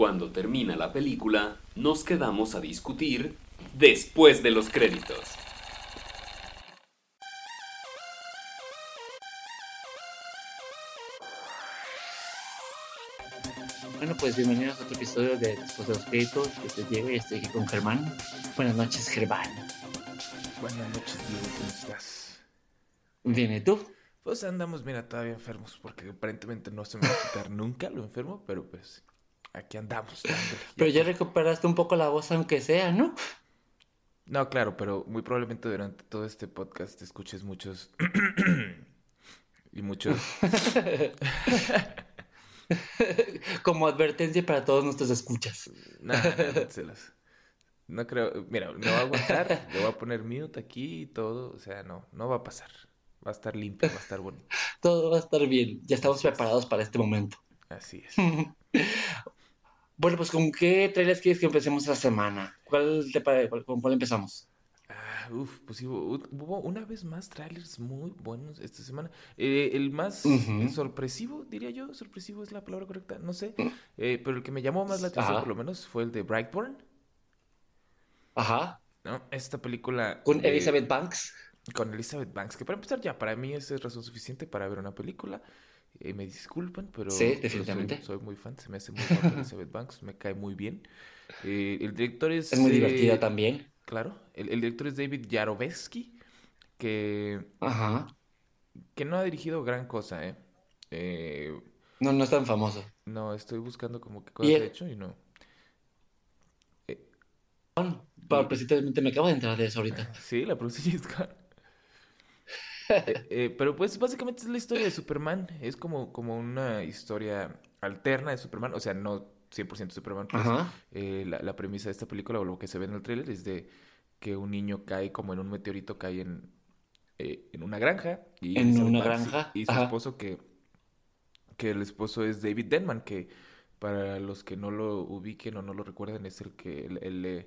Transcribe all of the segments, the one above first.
Cuando termina la película, nos quedamos a discutir después de los créditos. Bueno, pues bienvenidos a otro episodio de Después de los Créditos. Yo soy Diego y estoy aquí con Germán. Buenas noches, Germán. Buenas noches, Diego, ¿cómo estás? Bien, ¿y tú? Pues andamos, mira, todavía enfermos, porque aparentemente no se me va a quitar nunca lo enfermo, pero pues aquí andamos. dándole. Pero ya recuperaste un poco la voz, aunque sea, ¿no? No, claro, pero muy probablemente durante todo este podcast te escuches muchos... y muchos... Como advertencia para todos nuestros escuchas. No, no, no, se no creo... Mira, me voy a aguantar, le voy a poner mute aquí y todo, o sea, no, no va a pasar. Va a estar limpio, va a estar bonito. Todo va a estar bien. Ya estamos Así es. preparados para este momento. Así es. Bueno, pues ¿con qué trailers quieres que empecemos la semana? ¿Cuál te cuál- ¿Con cuál empezamos? Ah, uf, pues sí, hubo, una vez más trailers muy buenos esta semana. Eh, el más sorpresivo, diría yo, sorpresivo es la palabra correcta, no sé, Eh, pero el que me llamó más la atención Ajá. por lo menos fue el de Brightburn, Ajá. ¿no? Esta película Con Elizabeth Banks. con Elizabeth Banks, que para empezar ya, para mí esa es razón suficiente para ver una película. Eh, me disculpan, pero, Sí, pero definitivamente. soy, soy muy fan, se me hace muy guapa Elizabeth Banks, me cae muy bien. Eh, el director es... Es muy eh, divertida también. Claro, el, el director es David Yarovesky, que Ajá. que no ha dirigido gran cosa, ¿eh? Eh, No, no es tan famoso. no, estoy buscando como que cosas de hecho y no. Pero Y- precisamente me acabo de entrar de eso ahorita. Sí, la cara. Eh, eh, pero pues básicamente es la historia de Superman. Es como, como una historia alterna de Superman. O sea, no 100% Superman. Pues. Eh, la, la premisa de esta película o lo que se ve en el tráiler es de que un niño cae como en un meteorito, cae en, en una granja. Y En una y- granja, Y, su ajá. esposo que, que el esposo es David Denman, que para los que no lo ubiquen o no lo recuerden es el que el, el,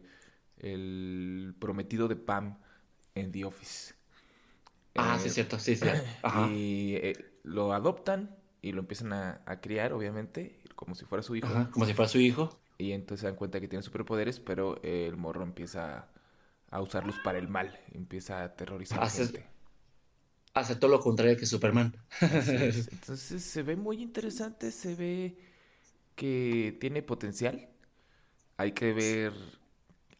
el prometido de Pam en The Office. Ah, Eh, sí, cierto, sí, sí. Ajá. y eh, lo adoptan y lo empiezan a, a criar, obviamente, como si fuera su hijo. Ajá, como si fuera su hijo. Y entonces se dan cuenta que tiene superpoderes, pero el morro empieza a usarlos para el mal, empieza a aterrorizar a Hace- gente. Hace todo lo contrario que Superman. Entonces se ve muy interesante, se ve que tiene potencial. Hay que ver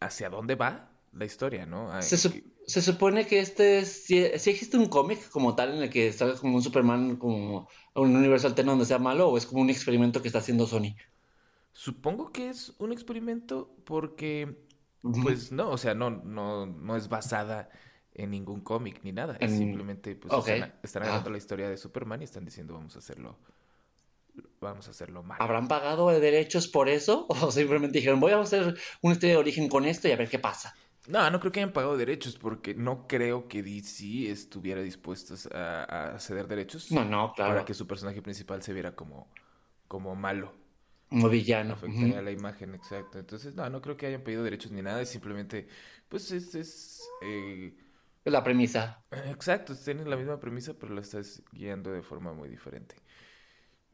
hacia dónde va la historia, ¿no? Hay Se, sup- que- se supone que este es, si, si existe un cómic como tal en el que salga como un Superman, como un universo alterno donde sea malo, o es como un experimento que está haciendo Sony. Supongo que es un experimento porque. Pues no, o sea, no, no, no es basada en ningún cómic ni nada. Es En- simplemente, pues, están, están Ah. agarrando la historia de Superman y están diciendo vamos a hacerlo, vamos a hacerlo mal. ¿Habrán pagado derechos por eso? ¿O simplemente dijeron, voy a hacer una historia de origen con esto y a ver qué pasa? No, no creo que hayan pagado derechos porque no creo que DC estuviera dispuesto a, a ceder derechos No, no, para claro. que su personaje principal se viera como, como malo. Como villano. Afectaría la imagen, exacto. Entonces, no, no creo que hayan pedido derechos ni nada. Es simplemente, pues, es, es eh, La premisa. Exacto, tienen la misma premisa, pero la estás guiando de forma muy diferente.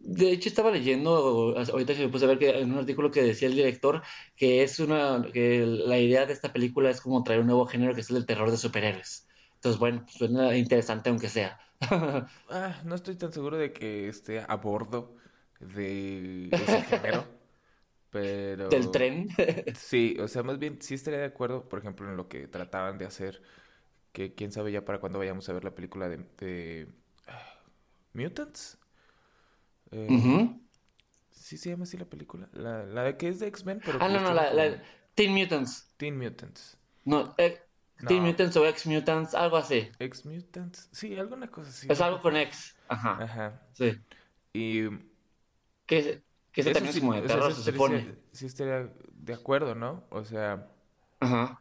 De hecho, estaba leyendo, ahorita que me puse a ver que en un artículo que decía el director que es una, que la idea de esta película es como traer un nuevo género que es el del terror de superhéroes. Entonces, bueno, suena interesante aunque sea. Ah, no estoy tan seguro de que esté a bordo de ese género, pero... Del tren. Sí, o sea, más bien sí estaría de acuerdo, por ejemplo, en lo que trataban de hacer, que quién sabe ya para cuándo vayamos a ver la película de, de ah, Mutants. Eh, Ujú. Sí se llama así la película, la, la que es de X-Men, pero Ah, no, no, la, la Teen Mutants. Teen Mutants. No, eh, Teen No. Mutants o Ex Mutants, algo así. Ex Mutants, sí, alguna cosa así. Es algo con Ex. Ajá, Ajá. sí. Y Que, que ese también sí, es como de o sea, terror, se supone. sí estaría de acuerdo, ¿no? O sea, Ajá.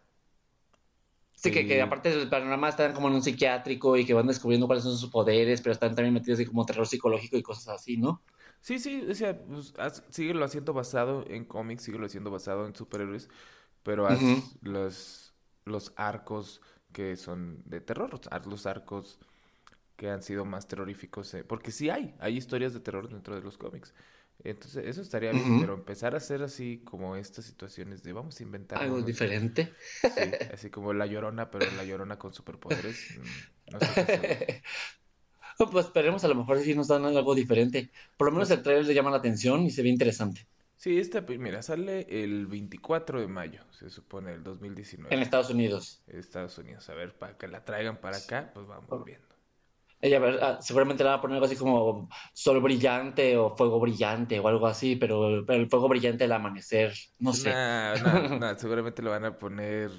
Sí, que, que aparte del panorama están como en un psiquiátrico y que van descubriendo cuáles son sus poderes, pero están también metidos en como terror psicológico y cosas así, ¿no? sí, sí, o sea, pues, síguelo haciendo basado en cómics, síguelo haciendo basado en superhéroes, pero haz los, los arcos que son de terror, haz los arcos que han sido más terroríficos, eh, porque sí hay, hay historias de terror dentro de los cómics. Entonces, eso estaría bien, pero empezar a hacer así como estas situaciones de vamos a inventar Algo diferente. Sí, así como La Llorona, pero La Llorona con superpoderes. mm, No sé qué. Pues esperemos, a lo mejor sí nos dan algo diferente. Por lo menos Pues- el trailer le llama la atención y se ve interesante. Sí, esta, pe- mira, sale el 24 de mayo, se supone, el 2019. En Estados Unidos. Estados Unidos. A ver, para que la traigan para acá, pues vamos viendo. Ella ver, ah, seguramente le va a poner algo así como sol brillante o fuego brillante o algo así, pero, pero el fuego brillante del amanecer, no sé. Nah, nah, nah, seguramente le van a poner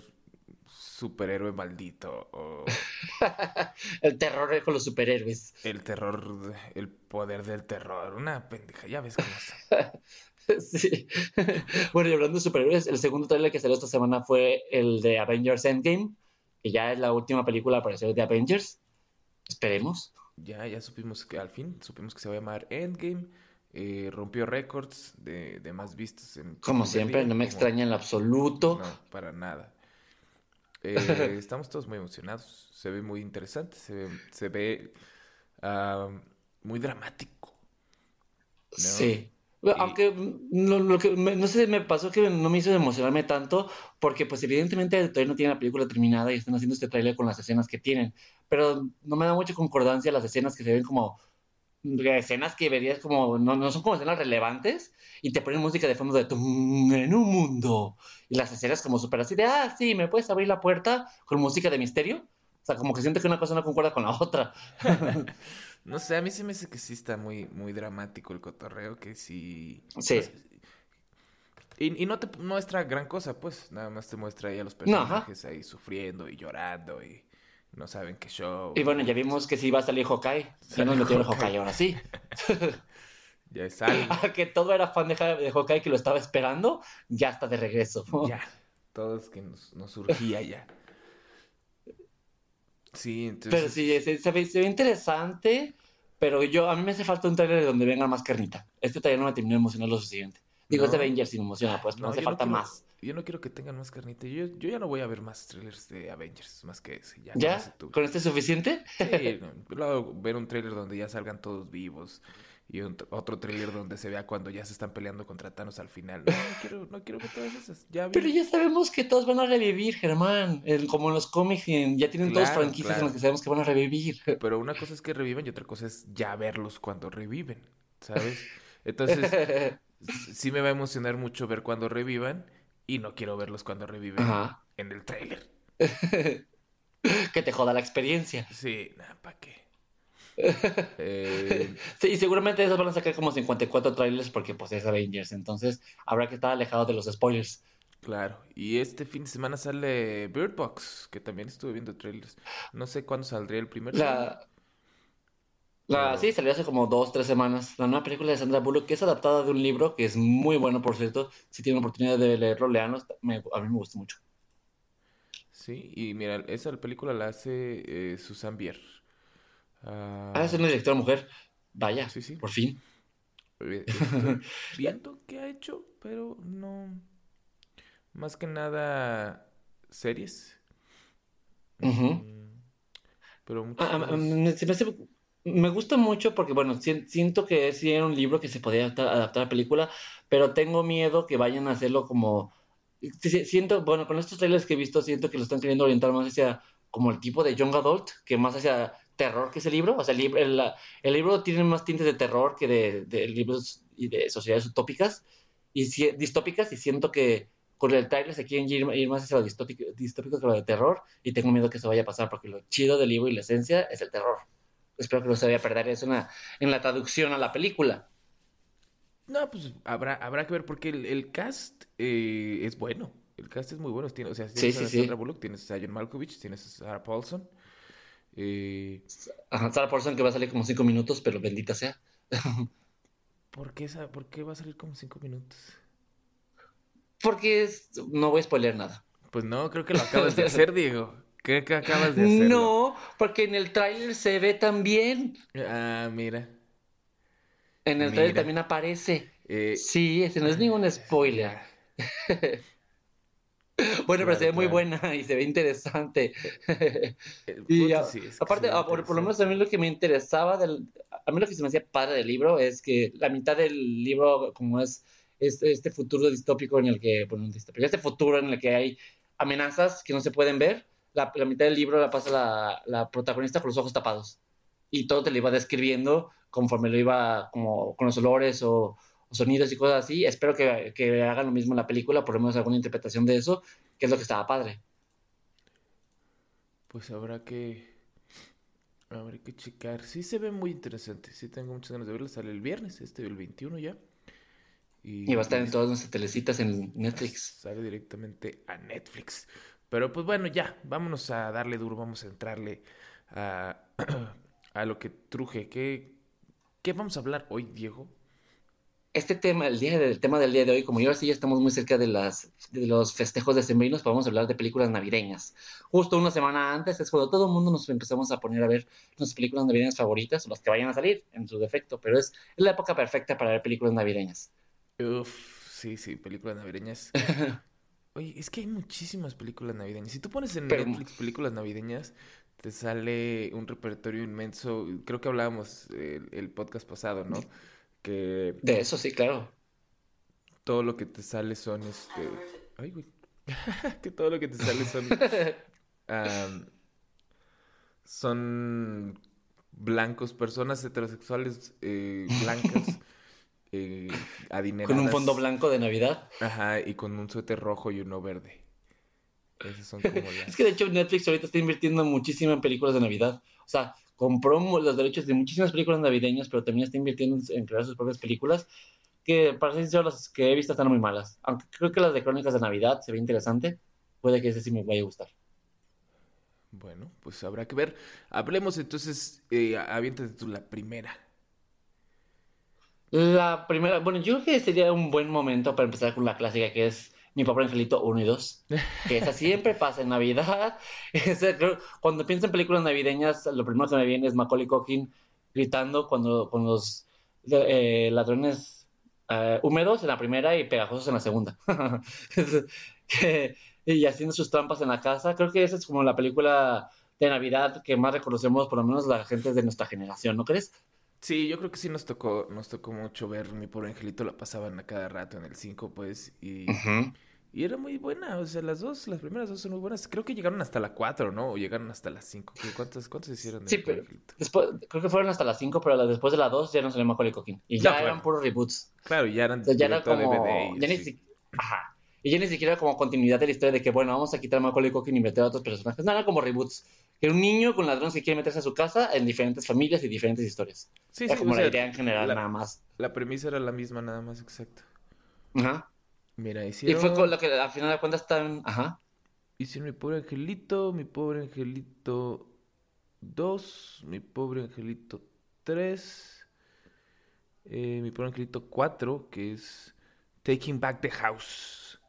superhéroe maldito o El terror con los superhéroes. el terror, el poder del terror. Una pendeja, ya ves cómo son. Sí. Bueno, y hablando de superhéroes, el segundo trailer que salió esta semana fue el de Avengers Endgame, que ya es la última película a aparecer de Avengers. Esperemos. Ya, ya supimos que al fin, supimos que se va a llamar Endgame. eh, rompió récords de, de más vistas en Como siempre, día, no me como- extraña en lo absoluto. No, para nada. Eh, estamos todos muy emocionados. Se ve muy interesante. Se ve, se ve ah, muy dramático. ¿no? Sí. Y- Aunque mm, lo, lo que me- no sé, me pasó que no me hizo emocionarme tanto, porque pues evidentemente todavía no tienen la película terminada y están haciendo este tráiler con las escenas que tienen, pero no me da mucha concordancia las escenas que se ven como escenas que verías como, no, no son como escenas relevantes y te ponen música de fondo de tum, en un mundo y las escenas como súper así de, ah, sí, ¿me puedes abrir la puerta con música de misterio? O sea, como que siento que una cosa no concuerda con la otra. No sé, a mí se me hace que sí está muy, muy dramático el cotorreo, que sí... Sí. pues, y, y no te muestra gran cosa, pues. Nada más te muestra ahí a los No, personajes ahí sufriendo y llorando y no saben qué show. Y bueno, ya vimos que sí va a salir Hawkeye. Ya nos metieron el Hawkeye. Ahora sí. Ya es algo. Ah, que todo era fan de, de Hawkeye que lo estaba esperando, ya está de regreso. Ya. Todos que nos, nos surgía ya. Sí, entonces... Pero sí, se, se ve, se ve interesante, pero yo a mí me hace falta un trailer donde venga más carnita. Este trailer no me terminó de emocionar lo suficiente. Digo, No. Avengers y me emociona, pues, No, me hace no falta quiero- más. Yo no quiero que tengan más carnita. Yo, yo ya no voy a ver más trailers de Avengers, más que ese. Ya, con ¿Ya? ¿Con este es suficiente? Sí, no, ver un trailer donde ya salgan todos vivos y otro trailer donde se vea cuando ya se están peleando contra Thanos al final. No, no quiero, no quiero ver todas esas. Ya vi. Pero ya sabemos que todos van a revivir, Germán. El- como en los cómics, y ya tienen Claro, franquicias en las que sabemos que van a revivir. Pero una cosa es que reviven y otra cosa es ya verlos cuando reviven, ¿sabes? Entonces, sí me va a emocionar mucho ver cuando revivan y no quiero verlos cuando reviven Ajá. en el trailer. que te joda la experiencia. Sí, nada, ¿para qué? Eh, Sí, y seguramente esos van a sacar como 54 trailers porque pues es Avengers, entonces habrá que estar alejado de los spoilers. claro, y este fin de semana sale Bird Box, que también estuve viendo trailers. No sé cuándo saldría el primer. La, la, sí, salió hace como dos, tres semanas. La nueva película de Sandra Bullock, que es adaptada de un libro que es muy bueno, por cierto. Si tienen oportunidad de leerlo, leanlo. me- a mí me gusta mucho. Sí, y mira, esa película la hace eh, Susan Bier. Ah, Ah, es una directora mujer. Vaya, Sí, sí. por fin. Estoy viendo qué ha hecho, pero no. Más que nada series. Mm, Pero muchas Ah, ah, cosas- me, se me hace- me gusta mucho porque, bueno, si- siento que sí era un libro que se podía adaptar, adaptar a película, pero tengo miedo que vayan a hacerlo como... Siento, bueno, con estos trailers que he visto, siento que lo están queriendo orientar más hacia como el tipo de Young Adult, que más hacia terror que ese libro. O sea, el, libro- el, el libro tiene más tintes de terror que de, de libros y de sociedades utópicas y si- distópicas, y siento que con el trailer se quieren ir, ir más hacia lo distópico, distópico que lo de terror, y tengo miedo que eso vaya a pasar, porque lo chido del libro y la esencia es el terror. Espero que no se vaya a perder eso en la, en la traducción a la película. No, pues habrá, habrá que ver porque el, el cast eh, es bueno. El cast es muy bueno. Tiene, o sea, Sí, tienes sí, a sí. Sandra Bullock, tienes a John Malkovich, tienes a Sarah Paulson. Eh, Ajá, Sarah Paulson que va a salir como cinco minutos, pero bendita sea. ¿por qué, esa- por qué va a salir como cinco minutos? Porque es- no voy a spoiler nada. Pues no, creo que lo acabas de hacer, Diego. Que acabas de hacerlo. No, porque en el tráiler se ve también. Ah, mira. En el tráiler Mira. también aparece. Eh, Sí, ese no es ningún spoiler. Bueno, pero Claro, se ve muy claro. buena y se ve interesante. Y puta, sí, es que aparte, ah, por, por lo menos a mí lo que me interesaba del, a mí lo que se me hacía padre del libro es que la mitad del libro como es, es este futuro distópico en el que, bueno, distópico, este futuro en el que hay amenazas que no se pueden ver, la, la mitad del libro la pasa la, la protagonista con los ojos tapados y todo te lo iba describiendo conforme lo iba como con los olores o sonidos y cosas así. Espero que, que hagan lo mismo en la película, por lo menos alguna interpretación de eso, que es lo que estaba padre. Pues habrá que. Habrá que checar. Sí se ve muy interesante. Sí tengo muchas ganas de verla. Sale el viernes, este, el 21 ya. Y va a estar en todas nuestras telecitas en Netflix. Sale directamente a Netflix. Pero pues bueno, ya. Vámonos a darle duro. Vamos a entrarle a, a lo que truje. ¿Qué, ¿Qué vamos a hablar hoy, Diego? Este tema, el día del tema del día de hoy, como yo sí ya estamos muy cerca de las de los festejos decembrinos, pues vamos a hablar de películas navideñas. Justo una semana antes es cuando todo el mundo nos empezamos a poner a ver nuestras películas navideñas favoritas o las que vayan a salir en su defecto, pero es, es la época perfecta para ver películas navideñas. Uf, sí, sí, películas navideñas. Oye, es que hay muchísimas películas navideñas. Si tú pones en Pero- Netflix películas navideñas, te sale un repertorio inmenso. Creo que hablábamos eh, el, podcast pasado, ¿no? Que De eso sí, claro. todo lo que te sale son este. Ay, güey. Que todo lo que te sale son. son blancos, personas heterosexuales eh, blancas, eh, Con adineradas. un fondo blanco de Navidad. Ajá, y con un suéter rojo y uno verde. Esas son como Es las... que de hecho Netflix ahorita está invirtiendo muchísimo en películas de Navidad. O sea, compró los derechos de muchísimas películas navideñas, pero también está invirtiendo en, en crear sus propias películas. Que para ser sincero, las que he visto están muy malas. Aunque creo que las de Crónicas de Navidad se ve interesante. Puede que ese sí me vaya a gustar. Bueno, pues habrá que ver. Hablemos entonces, eh, aviéntate tú la primera. La primera, bueno, yo creo que sería un buen momento para empezar con la clásica que es Mi Pobre Angelito 1 y 2. Que esa siempre pasa en Navidad. Cuando pienso en películas navideñas, lo primero que me viene es Macaulay Culkin gritando cuando, con los eh, ladrones eh, húmedos en la primera y pegajosos en la segunda. Y haciendo sus trampas en la casa. Creo que esa es como la película de Navidad que más reconocemos, por lo menos la gente de nuestra generación, ¿no crees? Sí, yo creo que sí nos tocó, nos tocó mucho ver Mi Pobre Angelito, la pasaban a cada rato en el 5, pues, y, era muy buena, o sea, las dos, las primeras dos son muy buenas. Creo que llegaron hasta la 4, ¿no? O llegaron hasta la 5. ¿Cuántas, cuántas hicieron de Sí, Mi pero- Angelito? Después, creo que fueron hasta las 5, pero después de la 2 ya no salió Macaulay Culkin. Y ya No, eran claro. puros reboots. Claro, ya eran O sea, ya era como... DVD y ya ni si- Ajá. Y ya ni siquiera como continuidad de la historia de que, bueno, vamos a quitar a Macaulay Culkin y meter a otros personajes. No, eran como reboots. Que era un niño con ladrones que quiere meterse a su casa en diferentes familias y diferentes historias. Sí, Era sí, como o la idea en general, la- nada más. La premisa era la misma, nada más, exacto. Ajá. Mira, Y hicieron... fue con lo que al final de cuentas están... Ajá. Hicieron mi pobre angelito, mi pobre angelito 2, mi pobre angelito 3, eh, mi pobre angelito 4, que es Taking Back the House.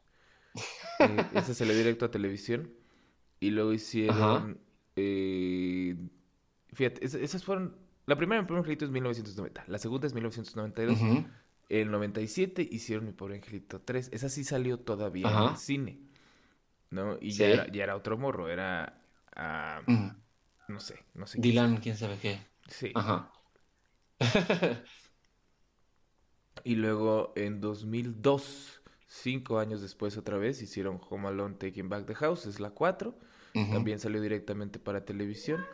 Eh, ese se le directo a televisión. Y luego hicieron. Eh, fíjate, es- esas fueron. La primera, mi pobre angelito es 1990. La segunda es 1992. Ujú. El 97 hicieron Mi Pobre Angelito 3. Esa sí salió todavía en Ajá. el cine. ¿No? Y Sí. ya, era, ya era otro morro. Era. ah, no sé, no sé. Dylan, quién sabe qué. Sí. Ajá. Y luego en 2002, cinco años después otra vez, hicieron Home Alone Taking Back the House. Es la 4. También salió directamente para televisión.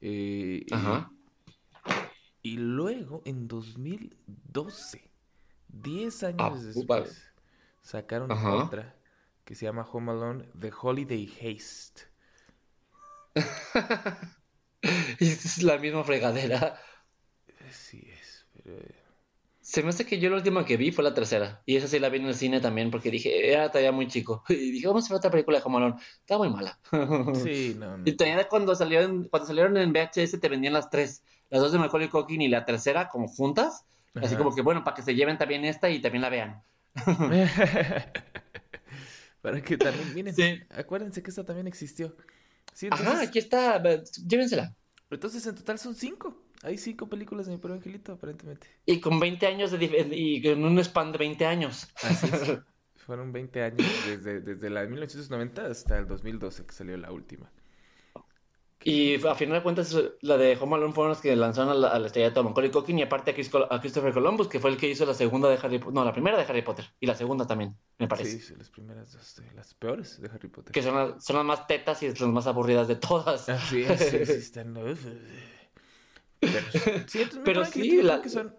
Eh, y- Ajá. Y, luego en 2012, 10 años Ah, después, sacaron Ajá. otra que se llama Home Alone The Holiday Haste. Es la misma fregadera. Sí es, pero... Se me hace que yo la última que vi fue la tercera. Y esa sí la vi en el cine también porque dije, era todavía muy chico. Y dije, vamos a ver otra película de Home Alone. Está muy mala. Sí, no, no. Y todavía cuando salieron, cuando salieron en VHS te vendían las tres. Las dos de Macaulay Culkin y la tercera como juntas. Así Ajá. como que, bueno, para que se lleven también esta y también la vean. Para que también, miren, Sí. acuérdense que esta también existió. Sí, Ajá, entonces, aquí está. ve- Llévensela. entonces en total son cinco. Hay cinco películas de mi pobre angelito, aparentemente. Y con 20 años de y con un span de 20 años. Así es. Fueron 20 años desde, desde la de 1990 hasta el 2012 que salió la última. Y a final de cuentas, la de Home Alone fueron los que lanzaron a la, a la estrella de Macaulay Culkin y aparte a, Chris Col- a Christopher Columbus, que fue el que hizo la segunda de Harry Potter. No, la primera de Harry Potter. Y la segunda también, me parece. Sí, sí, las primeras dos, las peores de Harry Potter. Que son, las- son las más tetas y las más aburridas de todas. Ah, sí, sí, sí, están... Pero, sí, Pero sí, la- que son...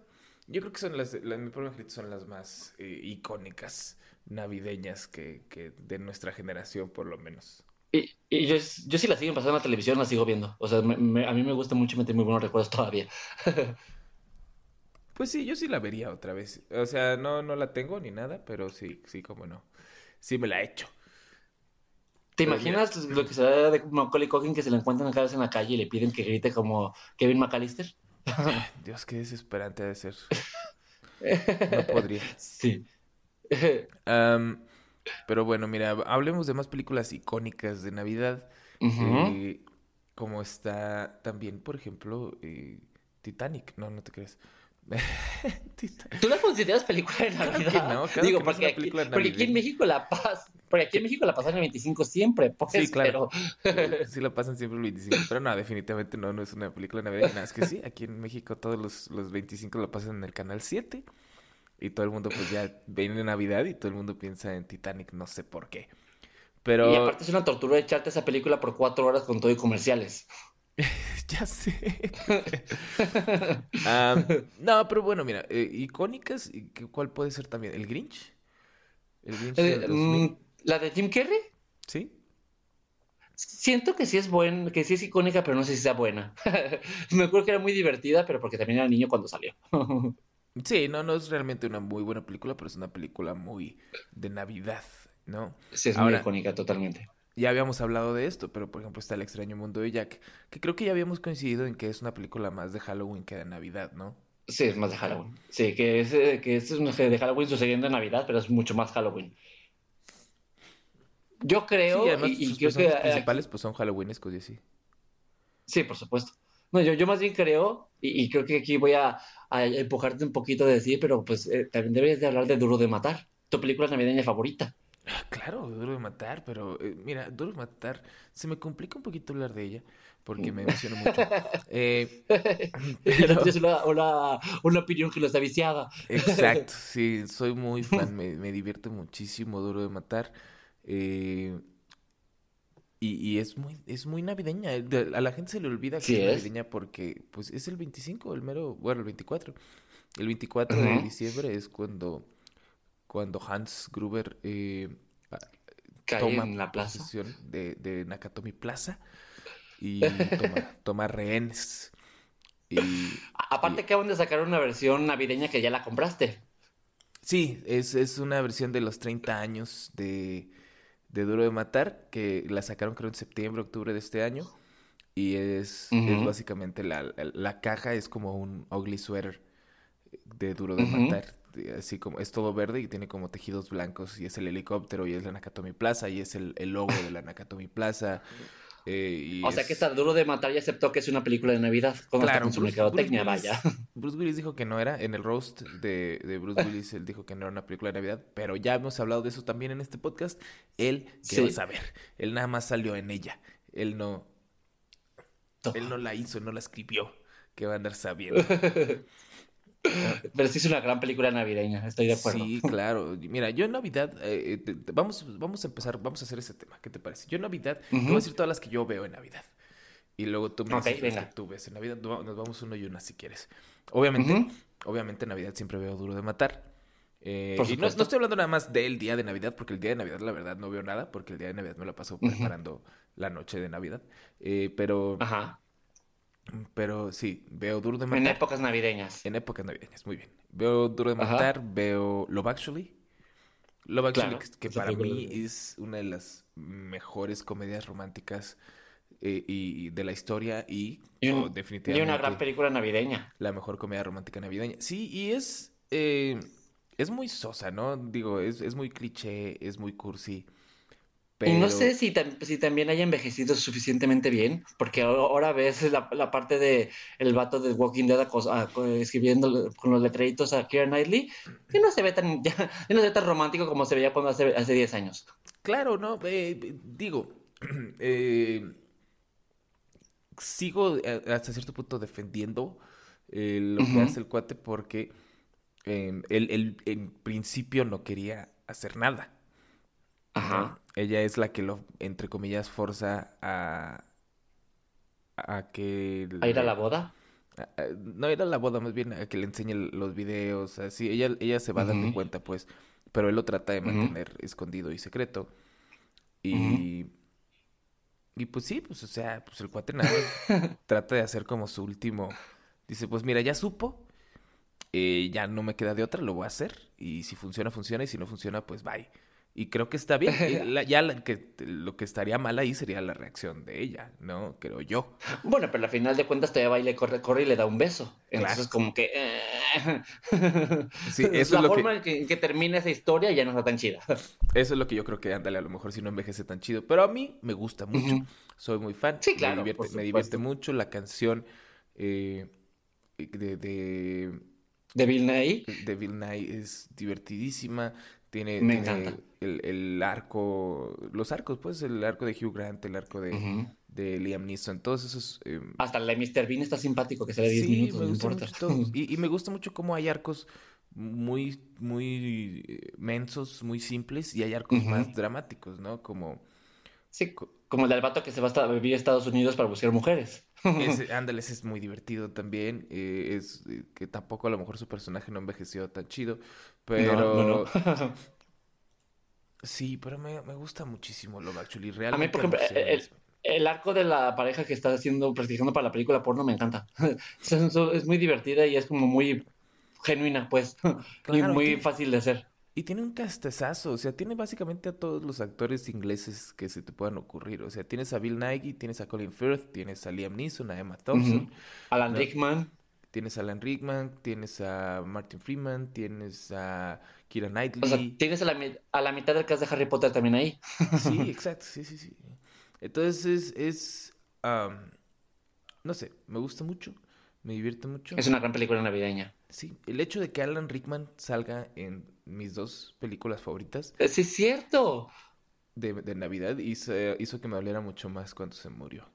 Yo creo que son las... las mi son las más eh, icónicas navideñas que, que de nuestra generación, por lo menos. Y, y yo, yo si la siguen pasando en la televisión, la sigo viendo. O sea, me- me- a mí me gusta mucho meter muy buenos recuerdos todavía. Pues sí, yo sí la vería otra vez. O sea, no, no la tengo ni nada, pero sí, sí, como no. Sí me la he hecho. ¿Te imaginas lo que será de Macaulay Culkin que se le encuentran cada vez en la calle y le piden que grite como Kevin McAllister? Dios, qué desesperante ha de ser. No podría. Sí. Pero bueno, mira, hablemos de más películas icónicas de Navidad. Eh, como está también, por ejemplo, eh, Titanic. No, no te crees. ¿Tú la consideras película de Claro que Navidad? no, claro que Digo, no es porque, aquí, porque aquí en navideña. México la paz, porque aquí en México la pasan el 25 siempre, pues, Sí, claro. pero Sí la pasan siempre el 25, pero no, definitivamente no, no es una película navideña. Nada, es que sí, aquí en México todos los, los 25 lo pasan en el canal 7 y todo el mundo pues ya viene Navidad y todo el mundo piensa en Titanic, no sé por qué. Pero y aparte es una tortura echarte esa película por cuatro horas con todo y comerciales. ya sé. Ah, no, pero bueno, mira, eh, icónicas, ¿y qué- ¿cuál puede ser también? ¿El Grinch? ¿El Grinch Eh, del 2000? mm, la de Jim Carrey, ¿Sí? siento que sí es buen, que sí es icónica, pero no sé si sea buena. Me acuerdo que era muy divertida, pero porque también era niño cuando salió. Sí, no, no es realmente una muy buena película, pero es una película muy de Navidad, ¿no? Sí, es Ahora- muy icónica totalmente. Ya habíamos hablado de esto, pero por ejemplo está El extraño mundo de Jack, que creo que ya habíamos coincidido en que es una película más de Halloween que de Navidad, ¿no? Sí, es más de Halloween. Sí, que es, eh, que es una serie de Halloween sucediendo en Navidad, pero es mucho más Halloween. Yo creo, Sí, además y, y sus creo que principales pues son Halloweenescos y así. Sí, por supuesto. No, yo, yo más bien creo, y, y creo que aquí voy a, a empujarte un poquito de decir, pero pues eh, también deberías de hablar de Duro de Matar, tu película navideña favorita. Claro, Duro de Matar, pero eh, mira, Duro de Matar, se me complica un poquito hablar de ella, porque me emociona mucho. Eh, pero- Es una, una, una opinión que no está viciada. Exacto, sí, soy muy fan, me, me divierte muchísimo Duro de Matar. eh, y, y es muy, es muy navideña. eh, A la gente se le olvida que es navideña porque pues es el 25, el mero, bueno, el 24. El 24 de diciembre es cuando, cuando Hans Gruber eh, a- Cae toma en la plaza. de, de Nakatomi Plaza y toma, toma rehenes. Y Aparte acaban de sacar una versión navideña que ya la compraste. Sí, es, es una versión de los 30 años de, de Duro de Matar, que la sacaron creo en septiembre, octubre de este año. Y es, es básicamente la, la, la caja es como un ugly sweater de Duro de. Matar. De- Así como es todo verde y tiene como tejidos blancos y es el helicóptero y es la Nakatomi Plaza y es el, el logo de la Nakatomi Plaza. eh, y O sea que es- está Duro de Matar y aceptó que es una película de Navidad. Está Claro, con su Bruce- mercadotecnia, Bruce vaya. Willis- Bruce Willis dijo que no era, en el roast de, de Bruce Willis, él dijo que no era una película de Navidad, pero ya hemos hablado de eso también en este podcast. Él, a Sí. saber, él nada más salió en ella, él no, él no la hizo, no la escribió, que va a andar sabiendo. Pero sí es una gran película navideña, estoy de acuerdo. Sí, claro. Mira, yo en Navidad, eh, eh, te- te- vamos, vamos a empezar, vamos a hacer ese tema, ¿qué te parece? Yo en Navidad, te voy a decir todas las que yo veo en Navidad. Y luego tú me Ok, dices las que tú ves en Navidad. Nos vamos uno y una si quieres. Obviamente, obviamente en Navidad siempre veo Duro de Matar. Eh, y no, estoy hablando nada más del día de Navidad, porque el día de Navidad la verdad no veo nada, porque el día de Navidad me la paso preparando la noche de Navidad. Eh, pero, Ajá. Pero sí, veo Duro de En Matar. épocas navideñas. En épocas navideñas, muy bien. Veo Duro de Ajá. Matar, veo Love Actually. Love Actually, Claro, que, para mí es- es una de las mejores comedias románticas eh, y, y de la historia y, Y, un- oh, y definitivamente una gran película navideña. la mejor comedia romántica navideña. Sí, y es, eh, es muy sosa, ¿no? Digo, es, es muy cliché, es muy cursi, Y no sé si, si también haya envejecido suficientemente bien, porque ahora ves la, la parte de el vato de Walking Dead escribiendo con los letreritos a Keira Knightley, y no se ve tan, ya, no se ve tan romántico como se veía cuando hace, hace 10 años. Claro, no, eh, digo, eh, sigo eh, hasta cierto punto defendiendo lo que hace el cuate porque él, él en principio no quería hacer nada. Ajá. Ella es la que lo, entre comillas, forza a, a que... ¿A ir a la boda? no ir a la boda, más bien a que le enseñe los videos, así. Ella, ella se va dando cuenta, pues, pero él lo trata de mantener escondido y secreto. Y... Y pues sí, pues, o sea, pues el cuate nada trata de hacer como su último... Dice, pues mira, ya supo, eh, ya no me queda de otra, lo voy a hacer. Y si funciona, funciona, y si no funciona, pues bye. Y creo que está bien. ya que, lo que estaría mal ahí sería la reacción de ella, ¿no? Creo yo. Bueno, pero al final de cuentas todavía va y le corre, corre y le da un beso. Entonces, como que. Eh, sí, eso la forma en que, termina esa historia ya no está tan chida. Eso es lo que yo creo que, ándale, a lo mejor si no envejece tan chido. Pero a mí me gusta mucho. Soy muy fan. Sí, claro. Me divierte, mucho la canción eh, de, de. De Bill Nye. De Bill Nye es divertidísima. Tiene, Me tiene el, el, arco, los arcos, pues, el arco de Hugh Grant, el arco de, de Liam Neeson, todos esos... Eh... Hasta el de Mr. Bean está simpático, que se ve 10 minutos, no importa. Y, y, me gusta mucho cómo hay arcos muy, muy eh, mensos, muy simples, y hay arcos más dramáticos, ¿no? Como... Sí, como el del vato que se va a vivir a Estados Unidos para buscar mujeres. Ese, ándale, ese es muy divertido también. Eh, es eh, que tampoco a lo mejor su personaje no envejeció tan chido. Pero. sí, pero me, gusta muchísimo Love Actually. Realmente. A mí, por ejemplo, el, arco de la pareja que está haciendo, practicando para la película porno me encanta. es, muy divertida y es como muy genuina, pues. y muy fácil de hacer. Y tiene un castezazo, o sea, tiene básicamente a todos los actores ingleses que se te puedan ocurrir. O sea, tienes a Bill Nighy, tienes a Colin Firth, tienes a Liam Neeson, a Emma Thompson. Alan Rickman. Tienes a Alan Rickman, tienes a Martin Freeman, tienes a Kira Knightley. O sea, tienes a la, mitad del cast de Harry Potter también ahí. sí, exacto, sí, sí, sí. Entonces es, no sé, me gusta mucho, me divierte mucho. Es una gran película navideña. Sí, el hecho de que Alan Rickman salga en mis dos películas favoritas. Eh, sí, es cierto. De, de Navidad hizo, hizo, que me doliera mucho más cuando se murió.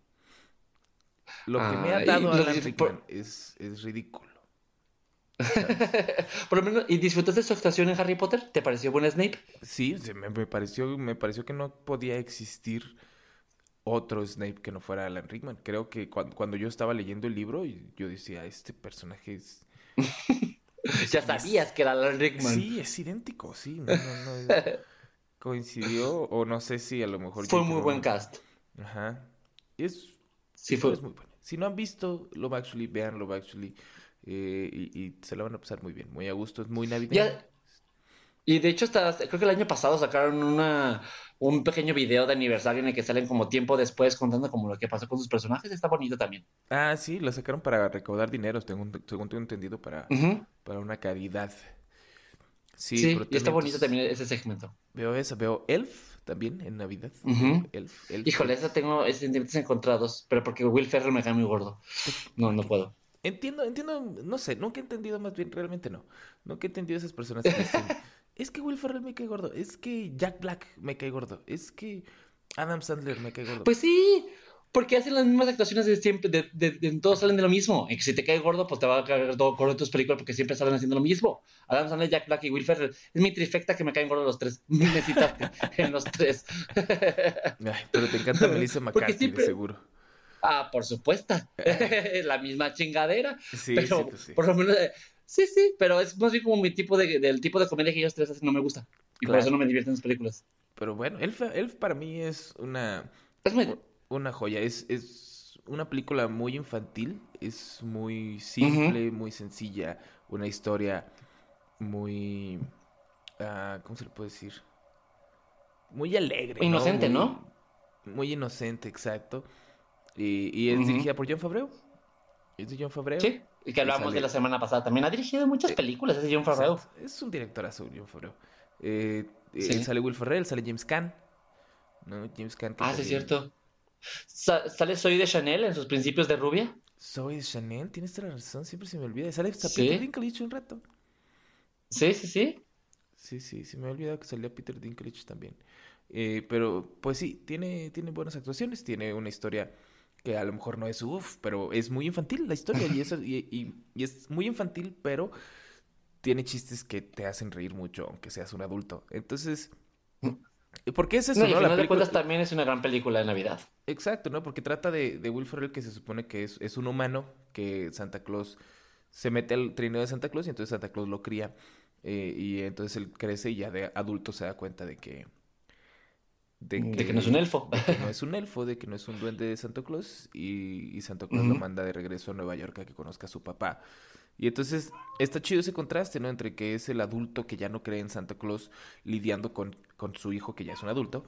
Lo que me ha dado Alan Rickman es, es ridículo. por lo menos, ¿y disfrutaste su actuación en Harry Potter? ¿Te pareció buen Snape? Sí, me, me, pareció, me pareció que no podía existir otro Snape que no fuera Alan Rickman. Creo que cuando, cuando yo estaba leyendo el libro, yo decía, este personaje es ya sabías que era Alan Rickman. Sí, es idéntico, sí. coincidió, o no sé si a lo mejor. Fue muy buen cast. Ajá. Es, sí, fue. muy bueno. Si no han visto Love Actually, vean Love Actually. Eh, y, se lo van a pasar muy bien, muy a gusto, es muy navideño. Y de hecho, hasta, creo que el año pasado sacaron una, un pequeño video de aniversario en el que salen como tiempo después contando como lo que pasó con sus personajes. Está bonito también. Ah, sí, lo sacaron para recaudar dinero, según, según tengo entendido, para, para una caridad. Sí, sí y está bonito también ese segmento. Veo eso, veo Elf también en Navidad. Elf, Híjole, esa tengo sentimientos encontrados, pero porque Will Ferrell me cae muy gordo. No, no puedo. Entiendo, entiendo, no sé, nunca he entendido más bien, realmente no. Nunca he entendido esas personas que es que Will Ferrell me cae gordo, es que Jack Black me cae gordo, es que Adam Sandler me cae gordo. Pues sí, porque hacen las mismas actuaciones de siempre, de, de, todos salen de lo mismo. Y que si te cae gordo, pues te va a caer gordo en tus películas porque siempre salen haciendo lo mismo. Adam Sandler, Jack Black y Will Ferrell. Es mi trifecta que me caen gordos los tres. Me necesitaste en los tres. pero te encanta Melissa McCarthy, de seguro. Ah, por supuesto. la misma chingadera. Sí, pero pues sí, por lo menos. Sí, sí, pero es más bien como mi tipo de, del tipo de comedia que ellos tres hacen, no me gusta. Y por eso no me divierten las películas. Pero bueno, Elf, Elf para mí es una. Es muy... Una joya. Es, es una película muy infantil. Es muy simple, muy sencilla. Una historia muy. Uh, ¿Cómo se le puede decir? Muy alegre. Inocente, ¿no? Muy inocente, exacto. Y, es dirigida por John Favreau. Es de John Favreau. Sí, y que hablábamos de la semana pasada. También ha dirigido muchas películas, es de John Favreau. Es un director azul, John Favreau. Eh, eh, Sale Will Ferrell, sale James Caan. ¿no? James Caan. ah, sí, es cierto. ¿Sale Soy de Chanel en sus principios de rubia? Soy de Chanel, tienes toda la razón, siempre se me olvida. Sale Peter Dinklage un rato. Sí, sí, sí. Sí, sí, se me ha olvidado que salía Peter Dinklage también. Eh, pero, pues sí, tiene, tiene buenas actuaciones, tiene una historia que a lo mejor no es uff, pero es muy infantil la historia y, eso, y, y, es muy infantil, pero tiene chistes que te hacen reír mucho, aunque seas un adulto. Entonces, ¿por qué es eso? No, y ¿no? de también es una gran película de Navidad. Exacto, ¿no? Porque trata de, de Will Ferrell, que se supone que es, es un humano, que Santa Claus se mete al trineo de Santa Claus y entonces Santa Claus lo cría. Eh, y entonces él crece y ya de adulto se da cuenta de que de que, no es un elfo. De que no es un elfo, de que no es un duende de Santa Claus y, y Santa Claus lo manda de regreso a Nueva York a que conozca a su papá. Y entonces está chido ese contraste, ¿no? Entre que es el adulto que ya no cree en Santa Claus lidiando con, con su hijo que ya es un adulto,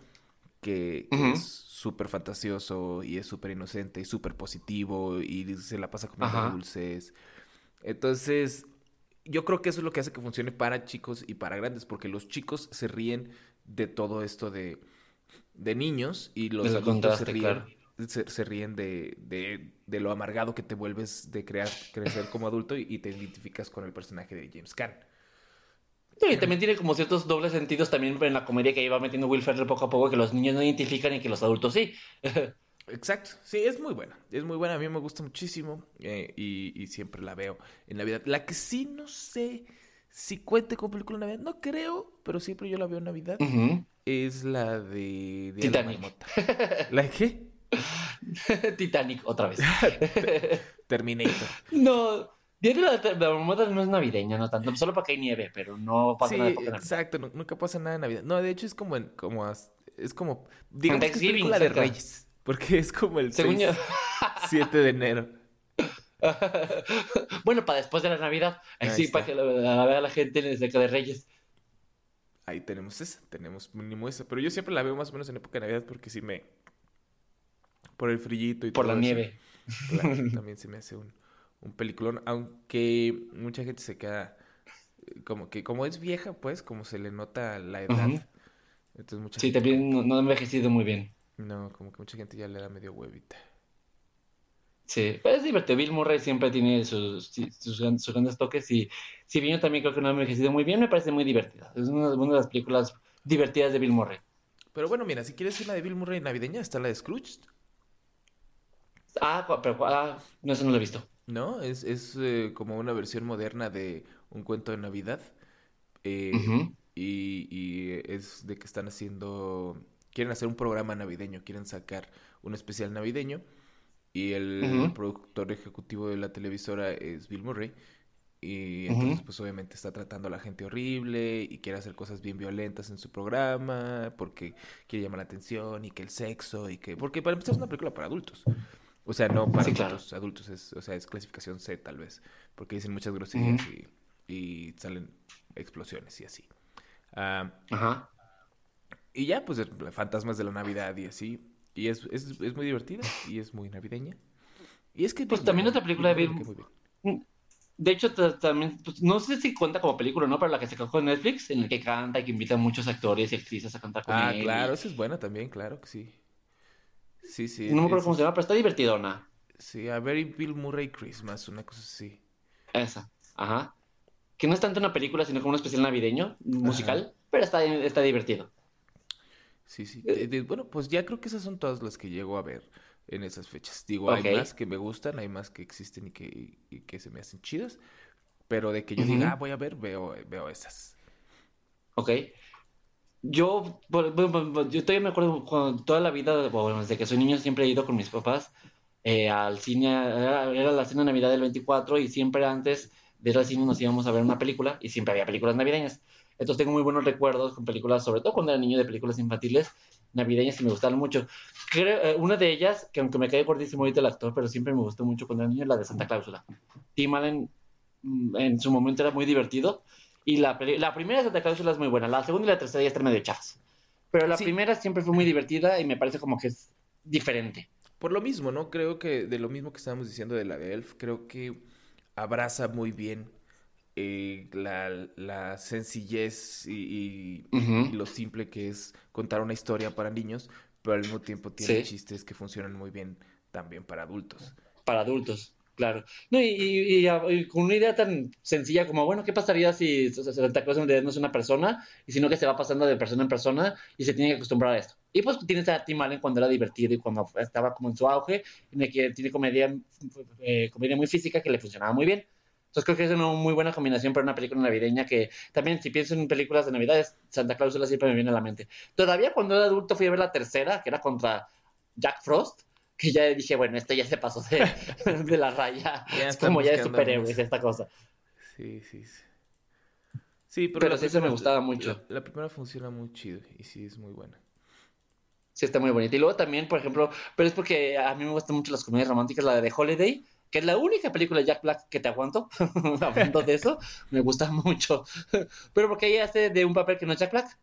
que, es súper fantasioso y es súper inocente y súper positivo y se la pasa comiendo dulces. Entonces, yo creo que eso es lo que hace que funcione para chicos y para grandes, porque los chicos se ríen de todo esto de de niños y los adultos se ríen, se, ríen de, de, lo amargado que te vuelves de crear, crecer como adulto y, te identificas con el personaje de James Caan. Sí, también tiene como ciertos dobles sentidos también en la comedia que iba metiendo Will Ferrell poco a poco, que los niños no identifican y que los adultos sí. Exacto, sí, es muy buena, es muy buena, a mí me gusta muchísimo eh, y, siempre la veo en Navidad. La que sí no sé si cuente con película de Navidad, no creo, pero siempre yo la veo en Navidad, es la de, Titanic. ¿La de qué? Titanic, otra vez. Terminator. No, Día de la, Marmota no es navideña, no tanto, solo para que hay nieve, pero no pasa nada. Exacto, nunca pasa nada en Navidad. No, de hecho es como, en, como es como, digamos que es película de Reyes, porque es como el 7 de enero. bueno, para después de la Navidad, así para que la, vea la gente en el cerca de Reyes ahí tenemos esa, tenemos mínimo esa. Pero yo siempre la veo más o menos en época de Navidad porque sí me. Por el frillito y Por la nieve. también se me hace un, un peliculón. Aunque mucha gente se queda. Eh, como que, como es vieja, pues, como se le nota la edad. Entonces, mucha sí, también no, ha envejecido muy bien. No, como que mucha gente ya le da medio huevita. Sí, pero es divertido. Bill Murray siempre tiene sus, sus, grandes toques y si bien yo también creo que no ha envejecido muy bien, me parece muy divertida. Es una, de las películas divertidas de Bill Murray. Pero bueno, mira, si quieres una de Bill Murray navideña, está la de Scrooge. Ah, pero ah, no, eso no lo he visto. No, es, es eh, como una versión moderna de un cuento de Navidad. Eh, y, y es de que están haciendo, quieren hacer un programa navideño, quieren sacar un especial navideño y el productor ejecutivo de la televisora es Bill Murray. Y entonces, pues obviamente está tratando a la gente horrible y quiere hacer cosas bien violentas en su programa porque quiere llamar la atención y que el sexo y que... Porque para empezar es una película para adultos. O sea, no para adultos, es, o sea, es clasificación C tal vez, porque dicen muchas groserías y, salen explosiones y así. Ah, Ajá. Y ya, pues fantasmas de la Navidad y así. Y es, es, es, muy divertida y es muy navideña. Y es que... Pues también otra película de Bill... De hecho, también, pues, no sé si cuenta como película, ¿no? Pero la que se cogó en Netflix, en la que canta y que invita a muchos actores y actrices a cantar con ah, él. Ah, claro, esa es buena también, claro que sí. Sí, sí. No me acuerdo cómo se llama, pero está divertidona. Sí, a Very Bill Murray Christmas, una cosa así. Esa, ajá. Que no es tanto una película, sino como un especial navideño, musical, pero está, está divertido. Sí, sí. Eh, bueno, pues ya creo que esas son todas las que llego a ver en esas fechas. Digo, hay más que me gustan, hay más que existen y que, que se me hacen chidas, pero de que yo diga, ah, voy a ver, veo, veo esas. Ok. Yo, bueno, yo todavía me acuerdo cuando toda la vida, bueno, desde que soy niño siempre he ido con mis papás eh, al cine, era, la cena de Navidad del 24 y siempre antes de ir al cine nos íbamos a ver una película y siempre había películas navideñas. Entonces tengo muy buenos recuerdos con películas, sobre todo cuando era niño de películas infantiles navideñas que me gustaron mucho. Creo, eh, una de ellas, que aunque me cae gordísimo ahorita el actor, pero siempre me gustó mucho cuando era niño, la de Santa Cláusula. Tim Allen mm, en su momento era muy divertido. Y la, la primera de Santa Cláusula es muy buena. La segunda y la tercera ya están medio chafas. Pero la primera siempre fue muy divertida y me parece como que es diferente. Por lo mismo, ¿no? Creo que de lo mismo que estábamos diciendo de la de Elf, creo que abraza muy bien eh, la, la sencillez y, y- lo simple que es contar una historia para niños, pero al mismo tiempo tiene Sí. chistes que funcionan muy bien también para adultos. para adultos, claro. No, y, con una idea tan sencilla como, bueno, ¿qué pasaría si Santa Claus en realidad no es una persona, y sino que se va pasando de persona en persona y se tiene que acostumbrar a esto? Y pues tienes a Tim Allen cuando era divertido y cuando estaba como en su auge, en el que tiene comedia, eh, comedia muy física que le funcionaba muy bien. Entonces creo que es una muy buena combinación para una película navideña que también si pienso en películas de Navidades, Santa Claus siempre me viene a la mente. Todavía cuando era adulto fui a ver la tercera, que era contra Jack Frost, que ya dije, bueno, este ya se pasó de, de la raya. Ya es como ya de superhéroes esta cosa. Sí, sí, sí. Sí, pero, Pero sí, eso me primera- gustaba mucho. La, la primera funciona muy chido y sí es muy buena. Sí, está muy bonita. Y luego también, por ejemplo, pero es porque a mí me gustan mucho las comedias románticas, la de The Holiday, que es la única película de Jack Black que te aguanto. Hablando de eso, me gusta mucho. Pero porque ella hace de un papel que no es Jack Black.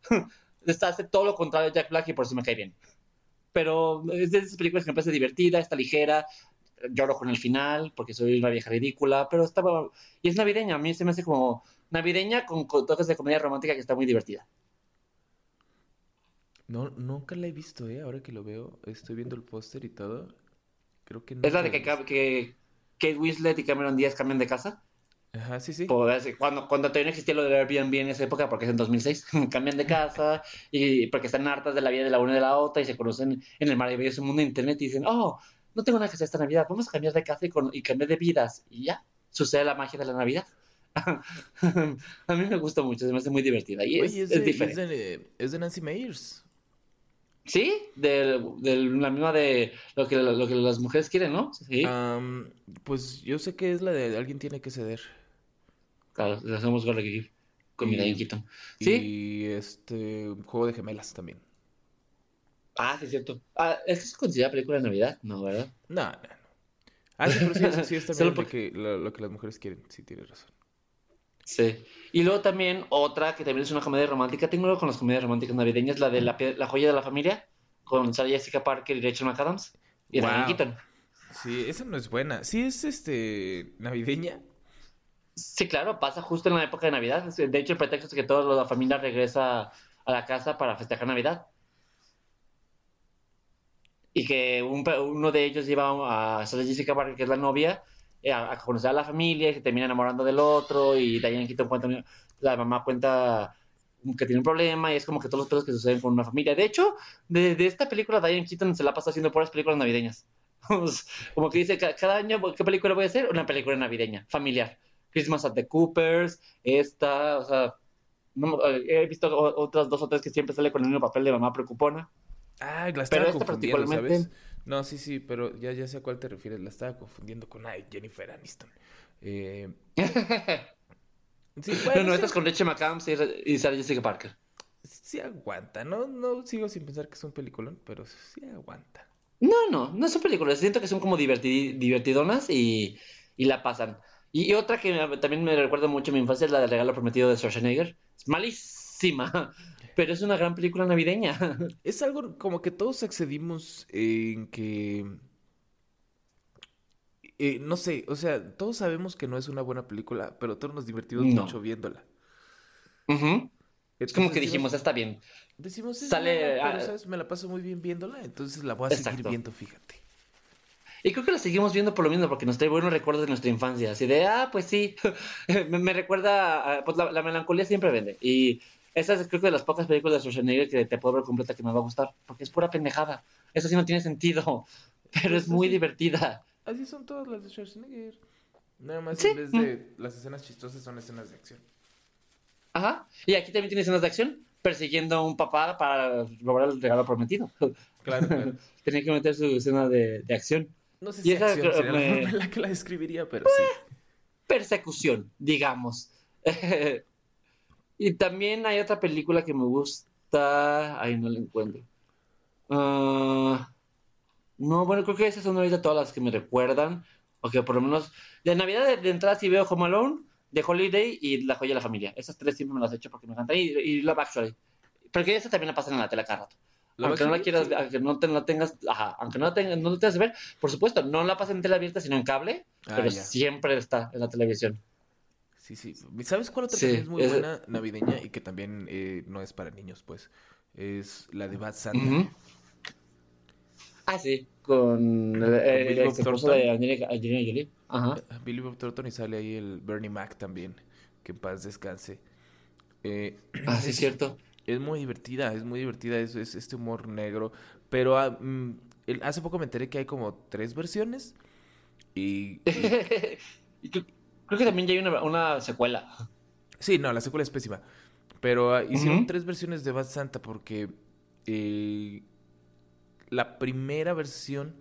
Está, hace todo lo contrario de Jack Black y por eso me cae bien. Pero es de esas películas que me parece divertida, está ligera. Lloro con el final porque soy una vieja ridícula, pero está. Y es navideña. A mí se me hace como navideña con, con toques de comedia romántica que está muy divertida. No, nunca la he visto, ¿eh? Ahora que lo veo, estoy viendo el póster y todo. Creo que Es la de que Kate Winslet y Cameron Díaz cambian de casa. Ajá, sí, sí. Cuando, cuando todavía no existía lo del Airbnb en esa época, porque es en 2006, cambian de casa y porque están hartas de la vida de la una y de la otra y se conocen en el maravilloso mundo de internet y dicen, oh, no tengo nada que hacer esta Navidad, vamos a cambiar de casa y, con- y cambiar de vidas. Y ya, sucede la magia de la Navidad. a mí me gusta mucho, se me hace muy divertida y es, Oye, es es de, es diferente. de- es de Nancy Meyers. Sí, de, de la misma de lo que, lo que las mujeres quieren, ¿no? Sí, pues yo sé que es la de Alguien tiene que ceder. claro, le hacemos Gorilla Geek con mi Y- Diane Keaton. Sí, Y este Juego de Gemelas también. ah, sí, es cierto. Ah, ¿Es que se considera película de Navidad? No, ¿verdad? No, no, no. Ah, sí, pero sí, es- sí es Solo también porque- que lo, lo que las mujeres quieren. Sí, tienes razón. Sí. Y luego también otra que también es una comedia romántica. Tengo algo con las comedias románticas navideñas, la de La, La joya de la familia, con Sarah Jessica Parker y Rachel McAdams. Y Wow. Keaton. Sí, esa no es buena. Sí es este navideña. Sí, claro, pasa justo en la época de Navidad. De hecho, el pretexto es que toda la familia regresa a la casa para festejar Navidad. Y que un uno de ellos lleva a Sarah Jessica Parker, que es la novia, a, a conocer a la familia y se termina enamorando del otro. Y Diane Keaton cuenta, la mamá cuenta que tiene un problema y es como que todos los pedos que suceden con una familia. De hecho, de, de esta película, Diane Keaton se la pasa haciendo puras películas navideñas. como que dice, "Ca- cada año, ¿qué película voy a hacer? Una película navideña, familiar. Christmas at the Coopers, esta, o sea, no- eh, he visto otras dos o tres que siempre sale con el mismo papel de mamá preocupona. Ah, la Pero esta particularmente- ¿sabes? No, sí, sí, pero ya, ya sé a cuál te refieres. La estaba confundiendo con ay, Jennifer Aniston. Eh, sí, no, bueno, no, sí, esta es con Rachel McAdams y, Sarah Jessica Parker. sí aguanta. No, no sigo sin pensar que es un peliculón, pero sí aguanta. No, no, no son películas. Siento que son como diverti- divertidonas y, y la pasan. Y, y otra que me- también me recuerda mucho a mi infancia es la del regalo prometido de Schwarzenegger. Es malísima, pero es una gran película navideña. Es algo como que todos accedimos en que... eh, no sé, o sea, todos sabemos que no es una buena película, pero todos nos divertimos No. mucho viéndola. Es como que dijimos, está bien. Decimos, Sale, buena, pero, ¿sabes? Me la paso muy bien viéndola, entonces la voy a seguir viendo, fíjate. Y creo que la seguimos viendo por lo mismo, porque nos trae buenos recuerdos de nuestra infancia. Así de, ah, pues sí, me, me recuerda, a- pues la, la melancolía siempre vende. Y esa es creo que de las pocas películas de Schwarzenegger que te puedo ver completa que me va a gustar, porque es pura pendejada. Eso sí no tiene sentido, pero Pues es muy así- divertida. Así son todas las de Schwarzenegger. Nada más Sí, en vez de las escenas chistosas son escenas de acción. Ajá. Y aquí también tiene escenas de acción, persiguiendo a un papá para robar el regalo prometido. Claro, claro. Tenía que meter su escena de, de acción. No sé si esa, acción sería la forma en la que la describiría, pero sí. persecución, digamos. Y también hay otra película que me gusta. Ay, no la encuentro. Ah, no, bueno, creo que esas son ahorita todas las que me recuerdan. O que por lo menos. De Navidad de, de entrada sí veo Home Alone, The Holiday y La Joya de la Familia. Esas tres siempre me las he hecho porque me encantan. Y, y Love Actually. Porque esa también la pasan en la tele cada rato. Aunque no la quieras, sí. aunque no te la tengas, ajá, aunque no la tengas, no la tengas que ver, por supuesto, no la pasan en tele abierta, sino en cable, Ah, pero ya. siempre está en la televisión. Sí, sí. ¿Sabes cuál otra Sí, es muy es- buena navideña y que también eh, no es para niños, pues? Es la de Bad Santa. Ujú. Ah, sí, con el, el Billy Bob ex esposo de Angelina, Angelina Jolie. Ajá. Billy Bob Thornton y sale ahí el Bernie Mac también. Que en paz descanse. Eh, Ah, sí, es cierto. Es muy divertida, es muy divertida, es, es este humor negro. Pero ah, mm, el- hace poco me enteré que hay como tres versiones. Y- Y creo, que también ya hay una, una secuela. sí, no, la secuela es pésima. Pero ah, hicieron tres versiones de Bad Santa porque eh, la primera versión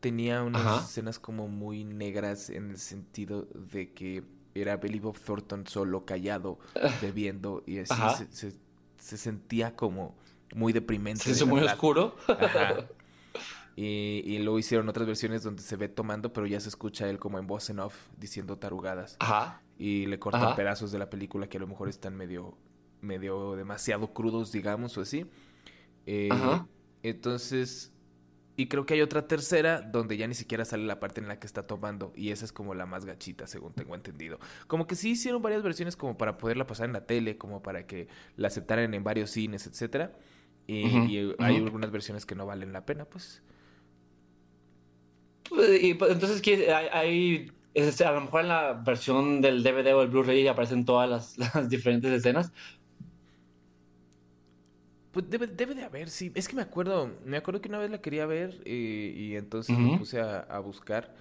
tenía unas Ajá. escenas como muy negras en el sentido de que era Billy Bob Thornton solo callado, bebiendo y así se, se- se sentía como muy deprimente. Se hizo muy oscuro. Ajá. Y, y luego hicieron otras versiones donde se ve tomando, pero ya se escucha él como en voz en off diciendo tarugadas. Ajá. Y le cortan Ajá. pedazos de la película que a lo mejor están medio, medio demasiado crudos, digamos, o así. Eh, Ajá. Entonces, y creo que hay otra tercera donde ya ni siquiera sale la parte en la que está tomando. Y esa es como la más gachita, según tengo entendido. Como que sí hicieron varias versiones como para poderla pasar en la tele, como para que la aceptaran en varios cines, etcétera. Y, hay algunas versiones que no valen la pena, pues. Pues, Y pues, entonces. Hay, hay- este, a lo mejor en la versión del DVD o el Blu-ray aparecen todas las, las diferentes escenas. Pues debe, debe de haber, sí. Es que me acuerdo, me acuerdo que una vez la quería ver y entonces me puse a, a buscar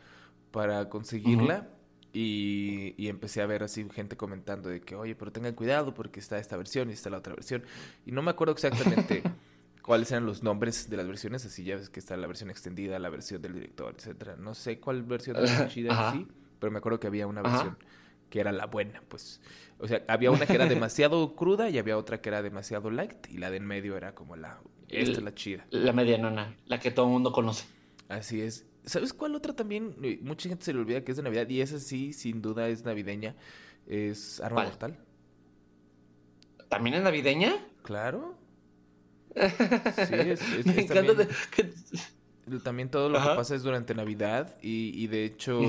para conseguirla y, y empecé a ver así gente comentando de que, oye, pero tengan cuidado porque está esta versión y está la otra versión. Y no me acuerdo exactamente cuáles eran los nombres de las versiones, así ya ves que está la versión extendida, la versión del director, etcétera. No sé cuál versión era la chida sí, pero me acuerdo que había una Ajá. versión que era la buena, pues. O sea, había una que era demasiado cruda y había otra que era demasiado light y la de en medio era como la esta es la chida. La medianona, la que todo el mundo conoce. Así es. ¿Sabes cuál otra también? Mucha gente se le olvida que es de Navidad y esa sí, sin duda es navideña. Es Arma ¿Cuál? Mortal. ¿También es navideña? Claro. Sí, es, es- Me es encanta también, de- que- también todo lo que pasa es durante Navidad y, y de hecho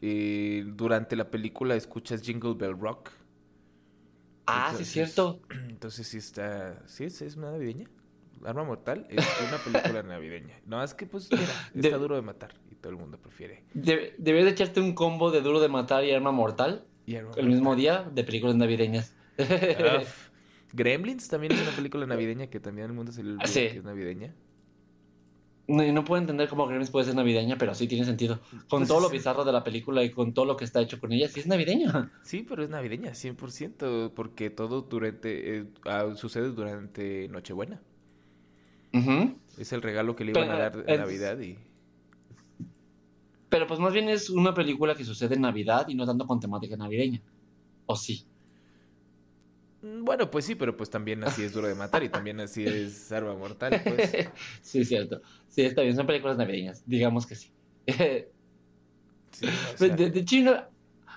eh, durante la película escuchas Jingle Bell Rock. Ah, sí, Entonces- es cierto. Entonces sí está, sí es, es una navideña. Arma Mortal es una película navideña. No, es que pues mira, De- está duro de matar y todo el mundo prefiere. Debe- Debes de echarte un combo de Duro de Matar y Arma Mortal Y Arma el mismo día de películas navideñas. Gremlins también es una película navideña que también el mundo se le olvida Sí. que es navideña. No, no puedo entender cómo Gremlins puede ser navideña, pero sí tiene sentido. Con Pues todo lo bizarro de la película y con todo lo que está hecho con ella, sí es navideña. Sí, pero es navideña, 100%, porque todo durante, eh, ah, sucede durante Nochebuena. Es el regalo que le iban a dar en es- Navidad y... Pero pues más bien es una película que sucede en Navidad y no tanto con temática navideña. ¿O sí? Mm, Bueno, pues sí, pero pues también así es duro de matar y también así es Arma Mortal, pues. sí, es cierto. Sí, está bien, son películas navideñas. Digamos que sí. Sí, o sea, de, de una-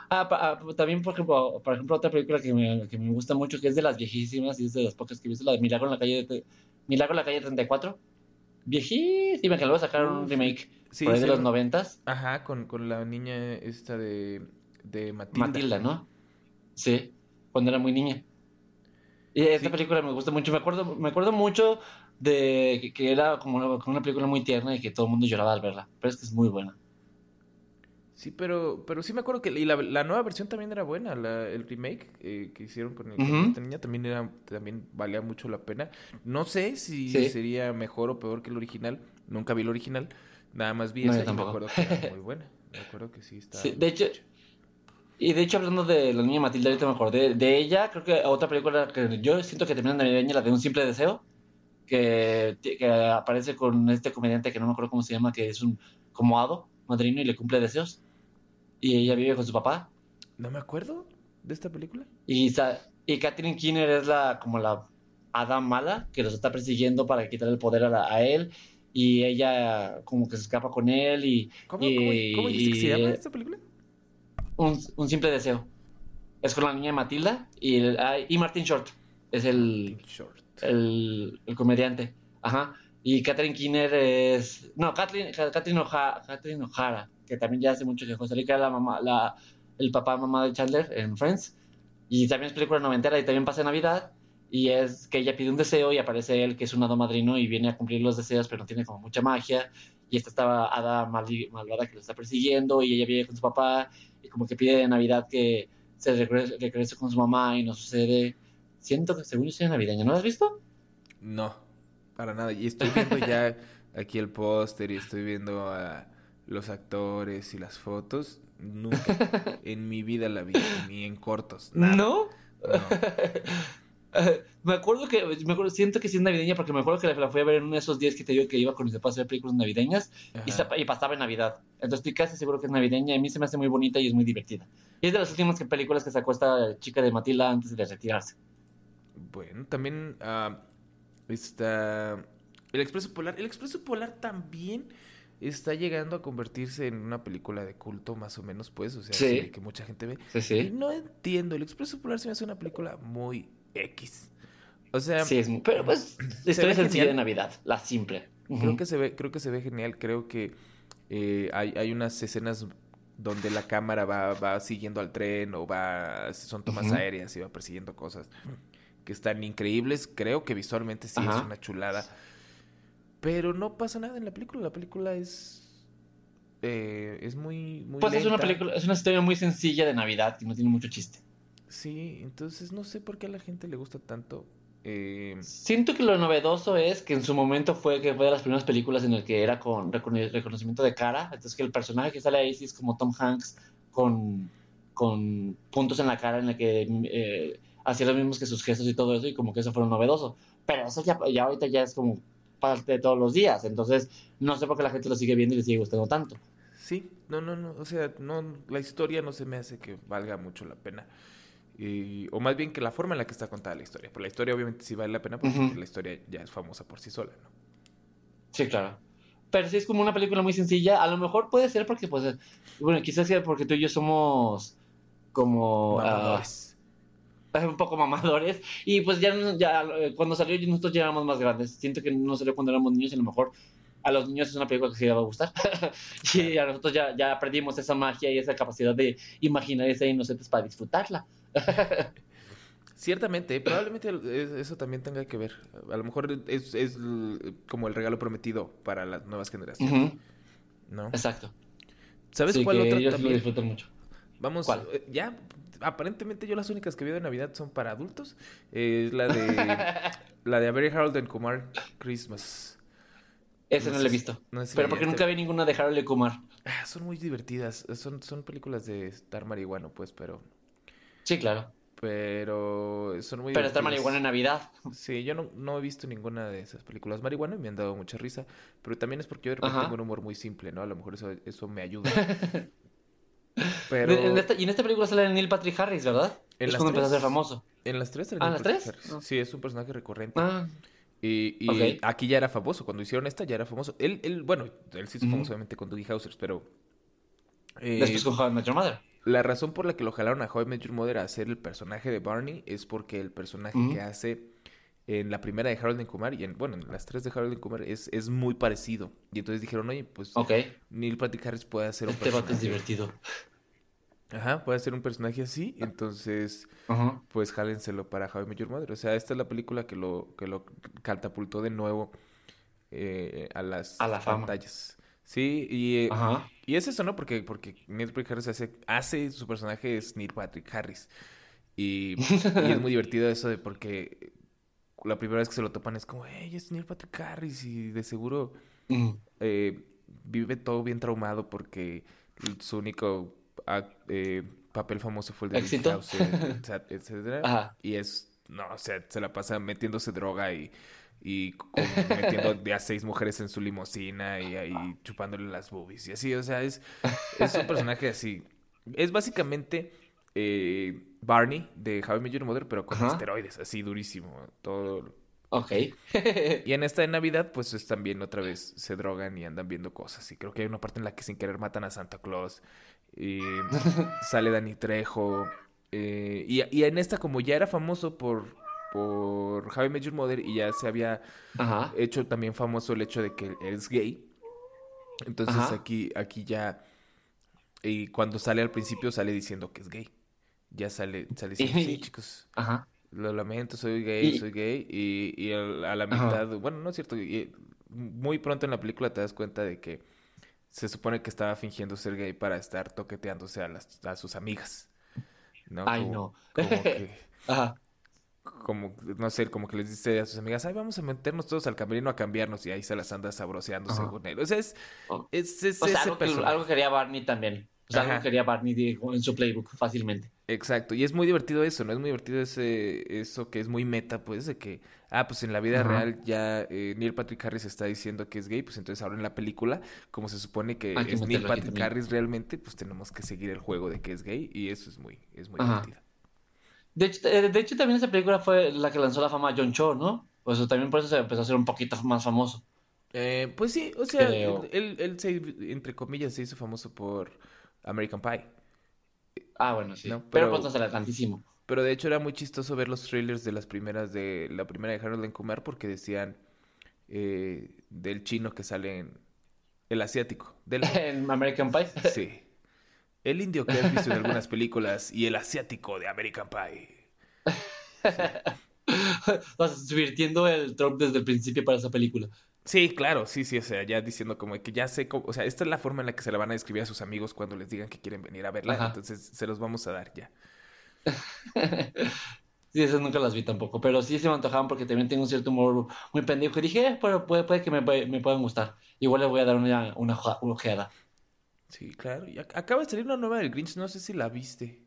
ah, pa- ah, también, por ejemplo, por ejemplo, otra película que me, que me gusta mucho, que es de las viejísimas y es de las pocas que he visto, la de Milagro en la calle, de- Milagro en la calle 34. Viejísima, que luego sacaron un remake sí, por ahí de los noventas. Ajá, con, con la niña esta de, de Matilda. Matilda, ¿no? Sí, cuando era muy niña. Y esta Sí. película me gusta mucho. Me acuerdo, me acuerdo mucho de que, que era como una, como una película muy tierna y que todo el mundo lloraba al verla. Pero es que es muy buena. Sí, pero, pero sí me acuerdo que y la, la nueva versión también era buena, la, el remake eh, que hicieron con, el- con Ujú. esta niña también era, también valía mucho la pena. No sé si Sí. sería mejor o peor que el original, nunca vi el original, nada más vi No, esa y me acuerdo que era muy buena. Me acuerdo que sí muy de hecho. Y de hecho hablando de la niña Matilda, ahorita me acordé de ella. Creo que otra película que yo siento que es navideña, la de Un Simple Deseo, que, que aparece con este comediante que no me acuerdo cómo se llama, que es un como hado madrino y le cumple deseos. Y ella vive con su papá. ¿No me acuerdo de esta película? Y, y Catherine Keener es la como la hada mala que los está persiguiendo para quitar el poder a, la- a él. Y ella como que se escapa con él y ¿Cómo, Y- cómo, cómo dijiste que se llama y- esta película? Un, un simple deseo. Es con la niña Matilda y, el- y Martin Short es el, Short. el, el comediante. Ajá. Y Catherine Keener es... No, Kathleen, O'Hara, que también ya hace mucho que salir, que era la mamá, la, el papá mamá de Chandler en Friends. Y también es película noventera y también pasa Navidad. Y es que ella pide un deseo y aparece él, que es un hado madrino, y viene a cumplir los deseos, pero no tiene como mucha magia. Y esta estaba hada malvada que lo está persiguiendo, y ella viene con su papá, y como que pide de Navidad que se regrese, con su mamá, y no sucede. Siento que según yo soy navideña, ¿no lo has visto? No, para nada. Y estoy viendo ya aquí el póster y estoy viendo a los actores y las fotos. Nunca en mi vida la vi, ni en cortos. ¿No? ¿No? me acuerdo que, me acuerdo, siento que sí es navideña porque me acuerdo que la, fui a ver en uno de esos días que te digo que iba con mis papás a ver películas navideñas y, y, pasaba en Navidad. Entonces estoy casi seguro que es navideña y a mí se me hace muy bonita y es muy divertida. Y es de las últimas películas que sacó esta chica de Matilda antes de retirarse. Bueno, también uh, está El Expreso Polar. El Expreso Polar también está llegando a convertirse en una película de culto, más o menos, pues. O sea, que mucha gente ve. Sí, sí. no entiendo. El Expreso Polar se me hace una película muy X. O sea. Sí, es, pero pues. La historia sencilla de Navidad, la simple. Creo que se ve, creo que se ve genial. Creo que eh, hay, hay unas escenas donde la cámara va, va siguiendo al tren o va. Son tomas aéreas y va persiguiendo cosas que están increíbles. Creo que visualmente sí es una chulada. Pero no pasa nada en la película. La película es. Eh, es muy. muy pues es una película, es una historia muy sencilla de Navidad y no tiene mucho chiste. Sí, entonces no sé por qué a la gente le gusta tanto. Eh... Siento que lo novedoso es que en su momento fue que fue de las primeras películas en el que era con reconocimiento de cara. Entonces que el personaje que sale ahí sí es como Tom Hanks con, con puntos en la cara en el que eh, hacía lo mismo que sus gestos y todo eso y como que eso fue lo novedoso. Pero eso ya, ya ahorita ya es como parte de todos los días. Entonces no sé por qué la gente lo sigue viendo y le sigue gustando tanto. Sí, no, no, no. O sea, no, la historia no se me hace que valga mucho la pena o más bien que la forma en la que está contada la historia. Por la historia obviamente sí vale la pena porque la historia ya es famosa por sí sola, ¿no? Sí, claro. Pero sí es como una película muy sencilla. A lo mejor puede ser porque, pues, bueno, quizás sea porque tú y yo somos como... Ah, mamadores. un poco mamadores. Y pues ya, ya cuando salió nosotros ya éramos más grandes. Siento que no salió cuando éramos niños y a lo mejor a los niños es una película que sí les va a gustar. y a nosotros ya, ya perdimos esa magia y esa capacidad de imaginar esa inocentes para disfrutarla. Ciertamente, probablemente eso también tenga que ver. A lo mejor es, como el regalo prometido para las nuevas generaciones. ¿No? Exacto. ¿Sabes cuál otra ellos también? Lo disfrutan mucho. Vamos, eh, ya, aparentemente yo las únicas que veo de Navidad son para adultos. es la de la de A Very Harold and Kumar Christmas. Ese no, lo he visto. pero porque nunca vi ninguna de Harold y Kumar. Ah, son muy divertidas. Son, son películas de estar marihuano, pues, pero Sí, claro. Pero son muy. Pero está marihuana en Navidad. Sí, yo no, no, he visto ninguna de esas películas marihuana y me han dado mucha risa. Pero también es porque yo de repente tengo un humor muy simple, ¿no? A lo mejor eso, eso me ayuda. Pero... y en esta película sale Neil Patrick Harris, ¿verdad? En es las cuando empezó a ser famoso. En las tres. ¿Ah, en las tres? Sí, es un personaje recurrente. Ah. Y, y aquí ya era famoso. Cuando hicieron esta ya era famoso. Él, él bueno, él sí hizo famoso obviamente con Dougie Hausers, pero... Eh, Después con How Met Your Mother. La razón por la que lo jalaron a How I Met Your Mother a hacer el personaje de Barney es porque el personaje que hace en la primera de Harold and Kumar y en, bueno, en las tres de Harold and Kumar es, es muy parecido. Y entonces dijeron, oye, pues Neil Patrick Harris puede hacer un este personaje. es divertido. Ajá, puede hacer un personaje así, entonces, pues jálenselo para Met Your Mother. O sea, esta es la película que lo, que lo catapultó de nuevo eh, a las a la pantallas. Sí, y, eh, y es eso, ¿no? Porque, porque Neil Patrick Harris hace, hace su personaje es Neil Patrick Harris. Y, es muy divertido eso de porque la primera vez que se lo topan es como, hey, es Neil Patrick Harris y de seguro eh, vive todo bien traumado porque su único eh, papel famoso fue el de ¿Éxito? etcétera. Y es, no, o sea, se la pasa metiéndose droga y y metiendo a seis mujeres en su limusina y ahí chupándole las boobies y así, o sea, es, es un personaje así. Es básicamente eh, Barney de How I Met Your Mother, pero con esteroides, así durísimo, todo. Ok. y en esta de Navidad, pues es también otra vez se drogan y andan viendo cosas. Y creo que hay una parte en la que sin querer matan a Santa Claus. Y sale Danny Trejo. Eh, y, y en esta, como ya era famoso por por Javi Major Mother y ya se había hecho también famoso el hecho de que es gay. Entonces aquí, aquí ya Y cuando sale al principio sale diciendo que es gay. Ya sale, sale diciendo, sí, chicos. Ajá. Lo lamento, soy gay, Y- soy gay. Y, y a la Ajá. mitad, bueno, no es cierto. y- muy pronto en la película te das cuenta de que se supone que estaba fingiendo ser gay para estar toqueteándose a, las, a sus amigas. ¿no? Ay, Como- no. Como que, Ajá. Como, no sé, como que les dice a sus amigas, ay, vamos a meternos todos al camerino a cambiarnos y ahí se las anda sabroseando Ajá. según él. O sea, es, Oh. es, es O sea, ese algo que, algo quería Barney también. O sea, Ajá. algo quería Barney digo, en su playbook fácilmente. Exacto, y es muy divertido eso, ¿no? Es muy divertido ese, eso que es muy meta, pues, de que, ah, pues en la vida Ajá. real ya eh, Neil Patrick Harris está diciendo que es gay, pues entonces ahora en la película, como se supone que es Neil Patrick. Harris realmente, pues tenemos que seguir el juego de que es gay y eso es muy, es muy divertido. De hecho, eh, de hecho, también esa película fue la que lanzó la fama a John Cho, ¿no? Pues también por eso se empezó a hacer un poquito más famoso. Eh, pues sí, o sea, él, él se, entre comillas, se hizo famoso por American Pie. Ah, bueno, sí. No, pero, pero- pues no será tantísimo. Pero de hecho era muy chistoso ver los trailers de las primeras de la primera de Harold en Kumar porque decían eh, del chino que sale en el asiático, del En American Pie. sí, el indio que has visto en algunas películas y el asiático de American Pie. sea, subvirtiendo el trope desde el principio para esa película. Sí, claro, sí, sí, o sea, ya diciendo como que ya sé cómo, o sea, esta es la forma en la que se la van a describir a sus amigos cuando les digan que quieren venir a verla, Ajá. entonces se los vamos a dar ya. Sí, esas nunca las vi tampoco, pero sí se me antojaban porque también tengo un cierto humor muy pendejo. Y dije, eh, pero puede, puede que me, me puedan gustar. Igual le voy a dar una, una, una ojeada. Sí, claro, y ac- acaba de salir una nueva del Grinch, no sé si la viste.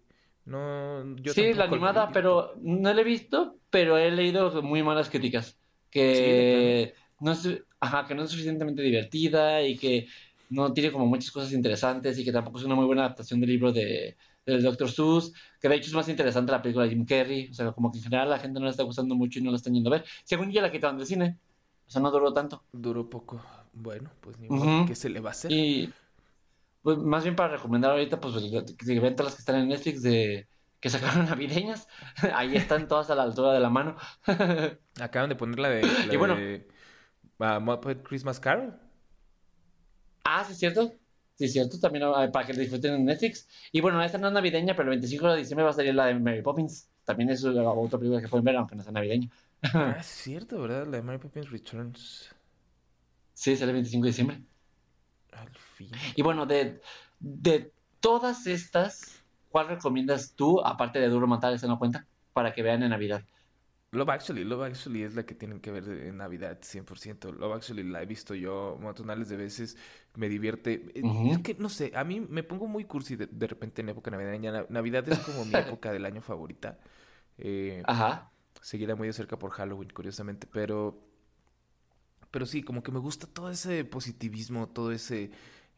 No, yo sí, la animada, pero no la he visto, pero he leído muy malas críticas. Que no es, ajá, que no es suficientemente divertida y que no tiene como muchas cosas interesantes y que tampoco es una muy buena adaptación del libro de, del Dr. Seuss, que de hecho es más interesante la película de Jim Carrey, o sea, como que en general la gente no le está gustando mucho y no la están yendo a ver. Según yo ya la quitaron del cine, o sea, no duró tanto. Duró poco. Bueno, pues ni modo, ¿qué se le va a hacer? Y pues más bien para recomendar ahorita, pues que vean todas las que están en Netflix de que sacaron navideñas. Ahí están todas a la altura de la mano. Acaban de poner la de, la Y bueno. de ah, Muppet Christmas Carol. ah, sí es cierto. Sí es cierto, también ah, para que la disfruten en Netflix. Y bueno, esta no es navideña, pero el 25 de diciembre va a salir la de Mary Poppins. También es otra película que pueden ver, aunque no sea navideña. Ah, es cierto, ¿verdad? La de Mary Poppins Returns. Sí, sale el 25 de diciembre. Fin. Y bueno, de, de todas estas, ¿cuál recomiendas tú, aparte de Duro Matar, esa no cuenta, para que vean en Navidad? Love Actually, Love Actually es la que tienen que ver en Navidad, 100%. Love Actually la he visto yo montonales de veces, me divierte. Eh. Es que, no sé, a mí me pongo muy cursi de, de repente en época navideña. Na- Navidad es como mi época del año favorita. Eh, Ajá. seguida muy de cerca por Halloween, curiosamente, pero, pero sí, como que me gusta todo ese positivismo, todo ese,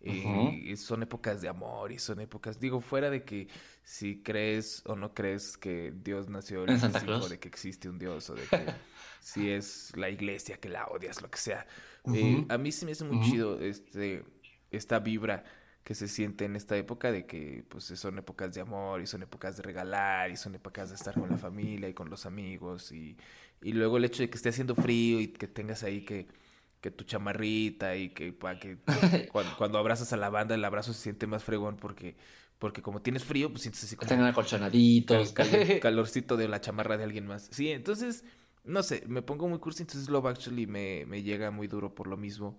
eh, son épocas de amor y son épocas, digo, fuera de que si crees o no crees que Dios nació En Santa 25, Claus. de que existe un Dios o de que si es la iglesia que la odias, lo que sea. Eh, a mí se me hace muy chido este, esta vibra que se siente en esta época de que pues son épocas de amor y son épocas de regalar y son épocas de estar con la familia y con los amigos y, y luego el hecho de que esté haciendo frío y que tengas ahí que, que tu chamarrita y que, pa- que cuando, cuando abrazas a la banda el abrazo se siente más fregón porque, porque como tienes frío pues sientes así como Están acolchonaditos. cal- cal- calorcito de la chamarra de alguien más. Sí, entonces, no sé, me pongo muy cursi, entonces Love Actually me, me llega muy duro por lo mismo.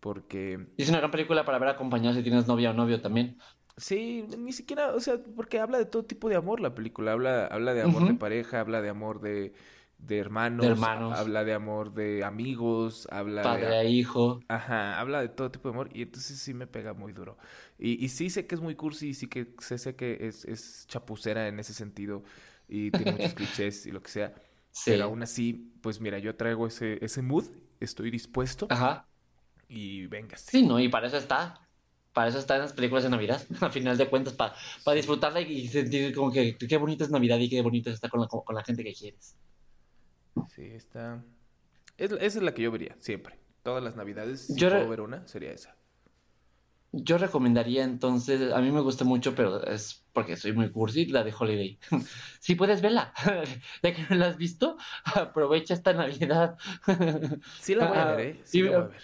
Porque, es una gran película para ver acompañado si tienes novia o novio también. sí, ni siquiera, o sea, porque habla de todo tipo de amor la película. Habla, habla de amor de pareja, habla de amor de, de hermanos, De hermanos. habla de amor de amigos, habla Padre de... a hijo. Ajá, habla de todo tipo de amor y entonces sí me pega muy duro. Y, y sí sé que es muy cursi y sí que sé, sé que es, es chapucera en ese sentido y tiene muchos clichés y lo que sea. Sí. Pero aún así, pues mira, yo traigo ese, ese mood, estoy dispuesto Ajá. y venga. Sí, ¿no? Y para eso está. Para eso están las películas de Navidad, a final de cuentas, para, para disfrutarla y sentir como que qué bonita es Navidad y qué bonito es estar con la, con la gente que quieres. Sí, está... Es, esa es la que yo vería, siempre. Todas las navidades, si Yo puedo ver una, sería esa. Yo recomendaría entonces, a mí me gusta mucho, pero es porque soy muy cursi, la de Holiday. Si puedes verla, ya que no la has visto, aprovecha esta Navidad. Sí la voy a ver, ¿eh? Sí la voy a ver.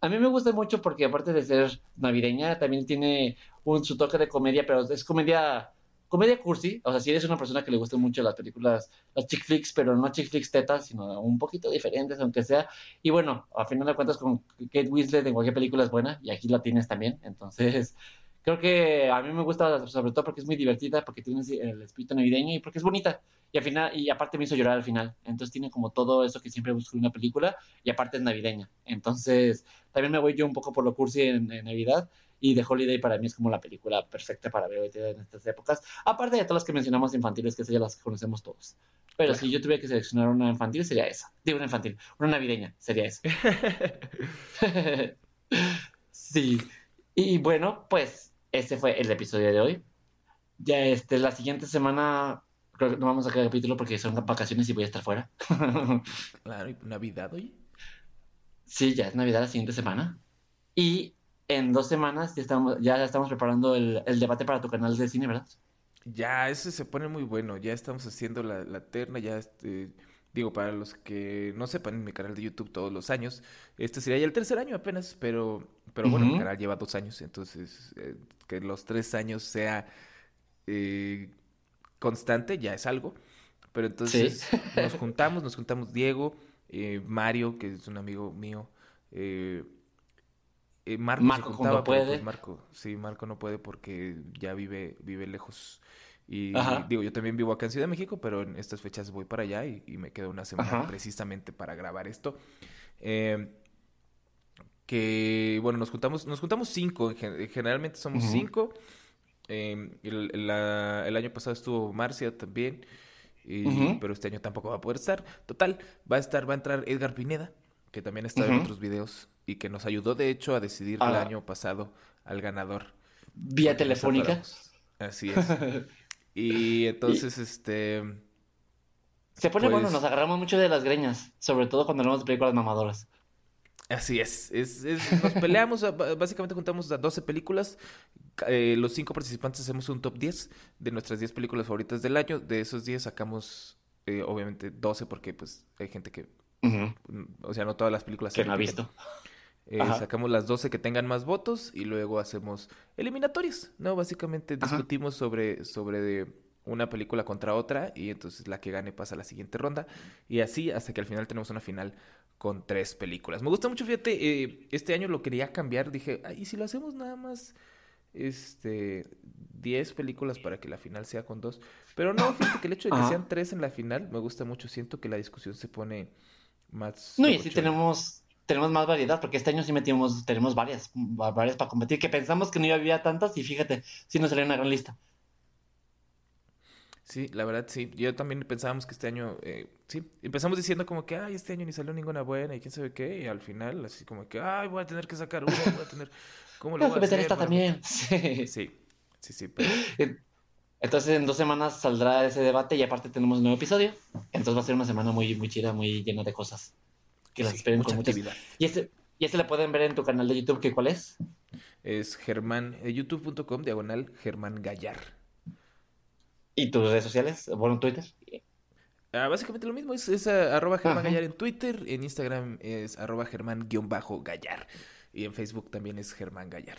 A mí me gusta mucho porque aparte de ser navideña, también tiene un, su toque de comedia, pero es comedia comedia cursi, o sea, si eres una persona que le gustan mucho las películas, las chick flicks, pero no chick flicks tetas, sino un poquito diferentes, aunque sea. Y bueno, a final de cuentas, con Kate Winslet en cualquier película es buena, y aquí la tienes también. Entonces, creo que a mí me gusta, sobre todo porque es muy divertida, porque tiene el espíritu navideño y porque es bonita. Y al final, y aparte me hizo llorar al final. Entonces tiene como todo eso que siempre busco en una película, y aparte es navideña. Entonces, también me voy yo un poco por lo cursi en, en Navidad y The Holiday para mí es como la película perfecta para ver en estas épocas. Aparte de todas las que mencionamos infantiles, que esas ya las conocemos todos. Pero si yo tuviera que seleccionar una infantil, sería esa. Digo una infantil, una navideña, sería esa. sí. Y bueno, pues este fue el episodio de hoy. Ya este, la siguiente semana creo que no vamos a sacar capítulo porque son vacaciones y voy a estar fuera. claro, ¿y Navidad hoy? Sí, ya es Navidad la siguiente semana. Y en dos semanas ya estamos, ya estamos preparando el, debate para tu canal de cine, ¿verdad? Ya, ese se pone muy bueno. Ya estamos haciendo la, la terna, ya este, digo, para los que no sepan en mi canal de YouTube todos los años, este sería ya el tercer año apenas, pero, pero bueno, mi canal lleva dos años, entonces eh, que los tres años sea eh, constante ya es algo. Pero entonces nos juntamos, nos juntamos Diego, eh, Mario, que es un amigo mío, eh, Marco, Marco pues, puede. Marco, sí, Marco no puede porque ya vive, vive lejos. Y digo, yo también vivo acá en Ciudad de México, pero en estas fechas voy para allá y, me quedo una semana precisamente para grabar esto. Em, que bueno, nos juntamos, nos juntamos cinco, generalmente somos cinco. Em, el, año pasado estuvo Marcia también, pero este año tampoco va a poder estar. Total, va a estar, va a entrar Edgar Pineda, que también está en otros videos y que nos ayudó de hecho a decidir el ah. año pasado al ganador. Vía telefónica. Así es. y entonces, este... Se pone bueno, pues nos agarramos mucho de las greñas, sobre todo cuando hablamos de películas mamadoras. Así es, es, nos peleamos, básicamente juntamos a 12 películas, eh, los cinco participantes hacemos un top 10 de nuestras 10 películas favoritas del año, de esos 10 sacamos eh, obviamente 12 porque pues hay gente que, o sea, no todas las películas que no ha visto. Eh, sacamos las 12 que tengan más votos y luego hacemos eliminatorias, ¿no? Básicamente discutimos sobre, sobre una película contra otra y entonces la que gane pasa a la siguiente ronda y así hasta que al final tenemos una final con tres películas. Me gusta mucho, fíjate, eh, este año lo quería cambiar, dije, ¿y si lo hacemos nada más este 10 películas para que la final sea con dos? Pero no, fíjate que el hecho de que sean tres en la final me gusta mucho, siento que la discusión se pone más... No, y si tenemos tenemos más variedad, porque este año sí metimos, tenemos varias, varias para competir, que pensamos que no había tantas y fíjate, sí nos salió una gran lista. Sí, la verdad sí. Yo también pensábamos que este año, eh, sí, empezamos diciendo como que, ay, este año ni salió ninguna buena y quién sabe qué, y al final así como que, ay, voy a tener que sacar una, voy a tener, ¿cómo lo voy a hacer? esta también. Sí, sí, sí, pero... Entonces en dos semanas saldrá ese debate y aparte tenemos un nuevo episodio. Entonces va a ser una semana muy, muy chida, muy llena de cosas que las esperen con mucha actividad. ¿Y este, ¿Y este le pueden ver en tu canal de YouTube? ¿qué, ¿Cuál es? Es Germán, eh, youtube.com, diagonal, Germán Gallar. ¿Y tus redes sociales? Bueno, Twitter. Ah, básicamente lo mismo, es, eh, arroba Germán Gallar en Twitter, en Instagram es arroba Germán-Gallar y en Facebook también es Germán Gallar.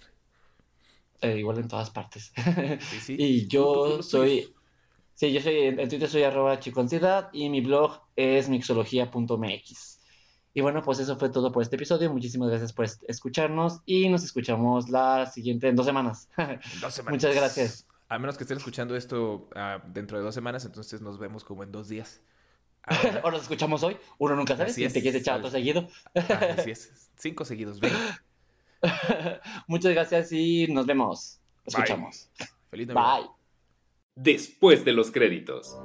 Eh, igual en todas partes. Sí, sí. y yo soy... Sí, yo soy, en Twitter soy arroba chiconciedad y mi blog es mixología.mx. Y bueno, pues eso fue todo por este episodio. Muchísimas gracias por escucharnos y nos escuchamos la siguiente en dos semanas. Dos semanas. Muchas gracias. A menos que estén escuchando esto ah, dentro de dos semanas, entonces nos vemos como en dos días. o nos escuchamos hoy. Uno nunca sabe si te quieres echar otro seguido. así es. Cinco seguidos. Ven. Muchas gracias y nos vemos. Escuchamos. Feliz Navidad. Bye. Después de los créditos.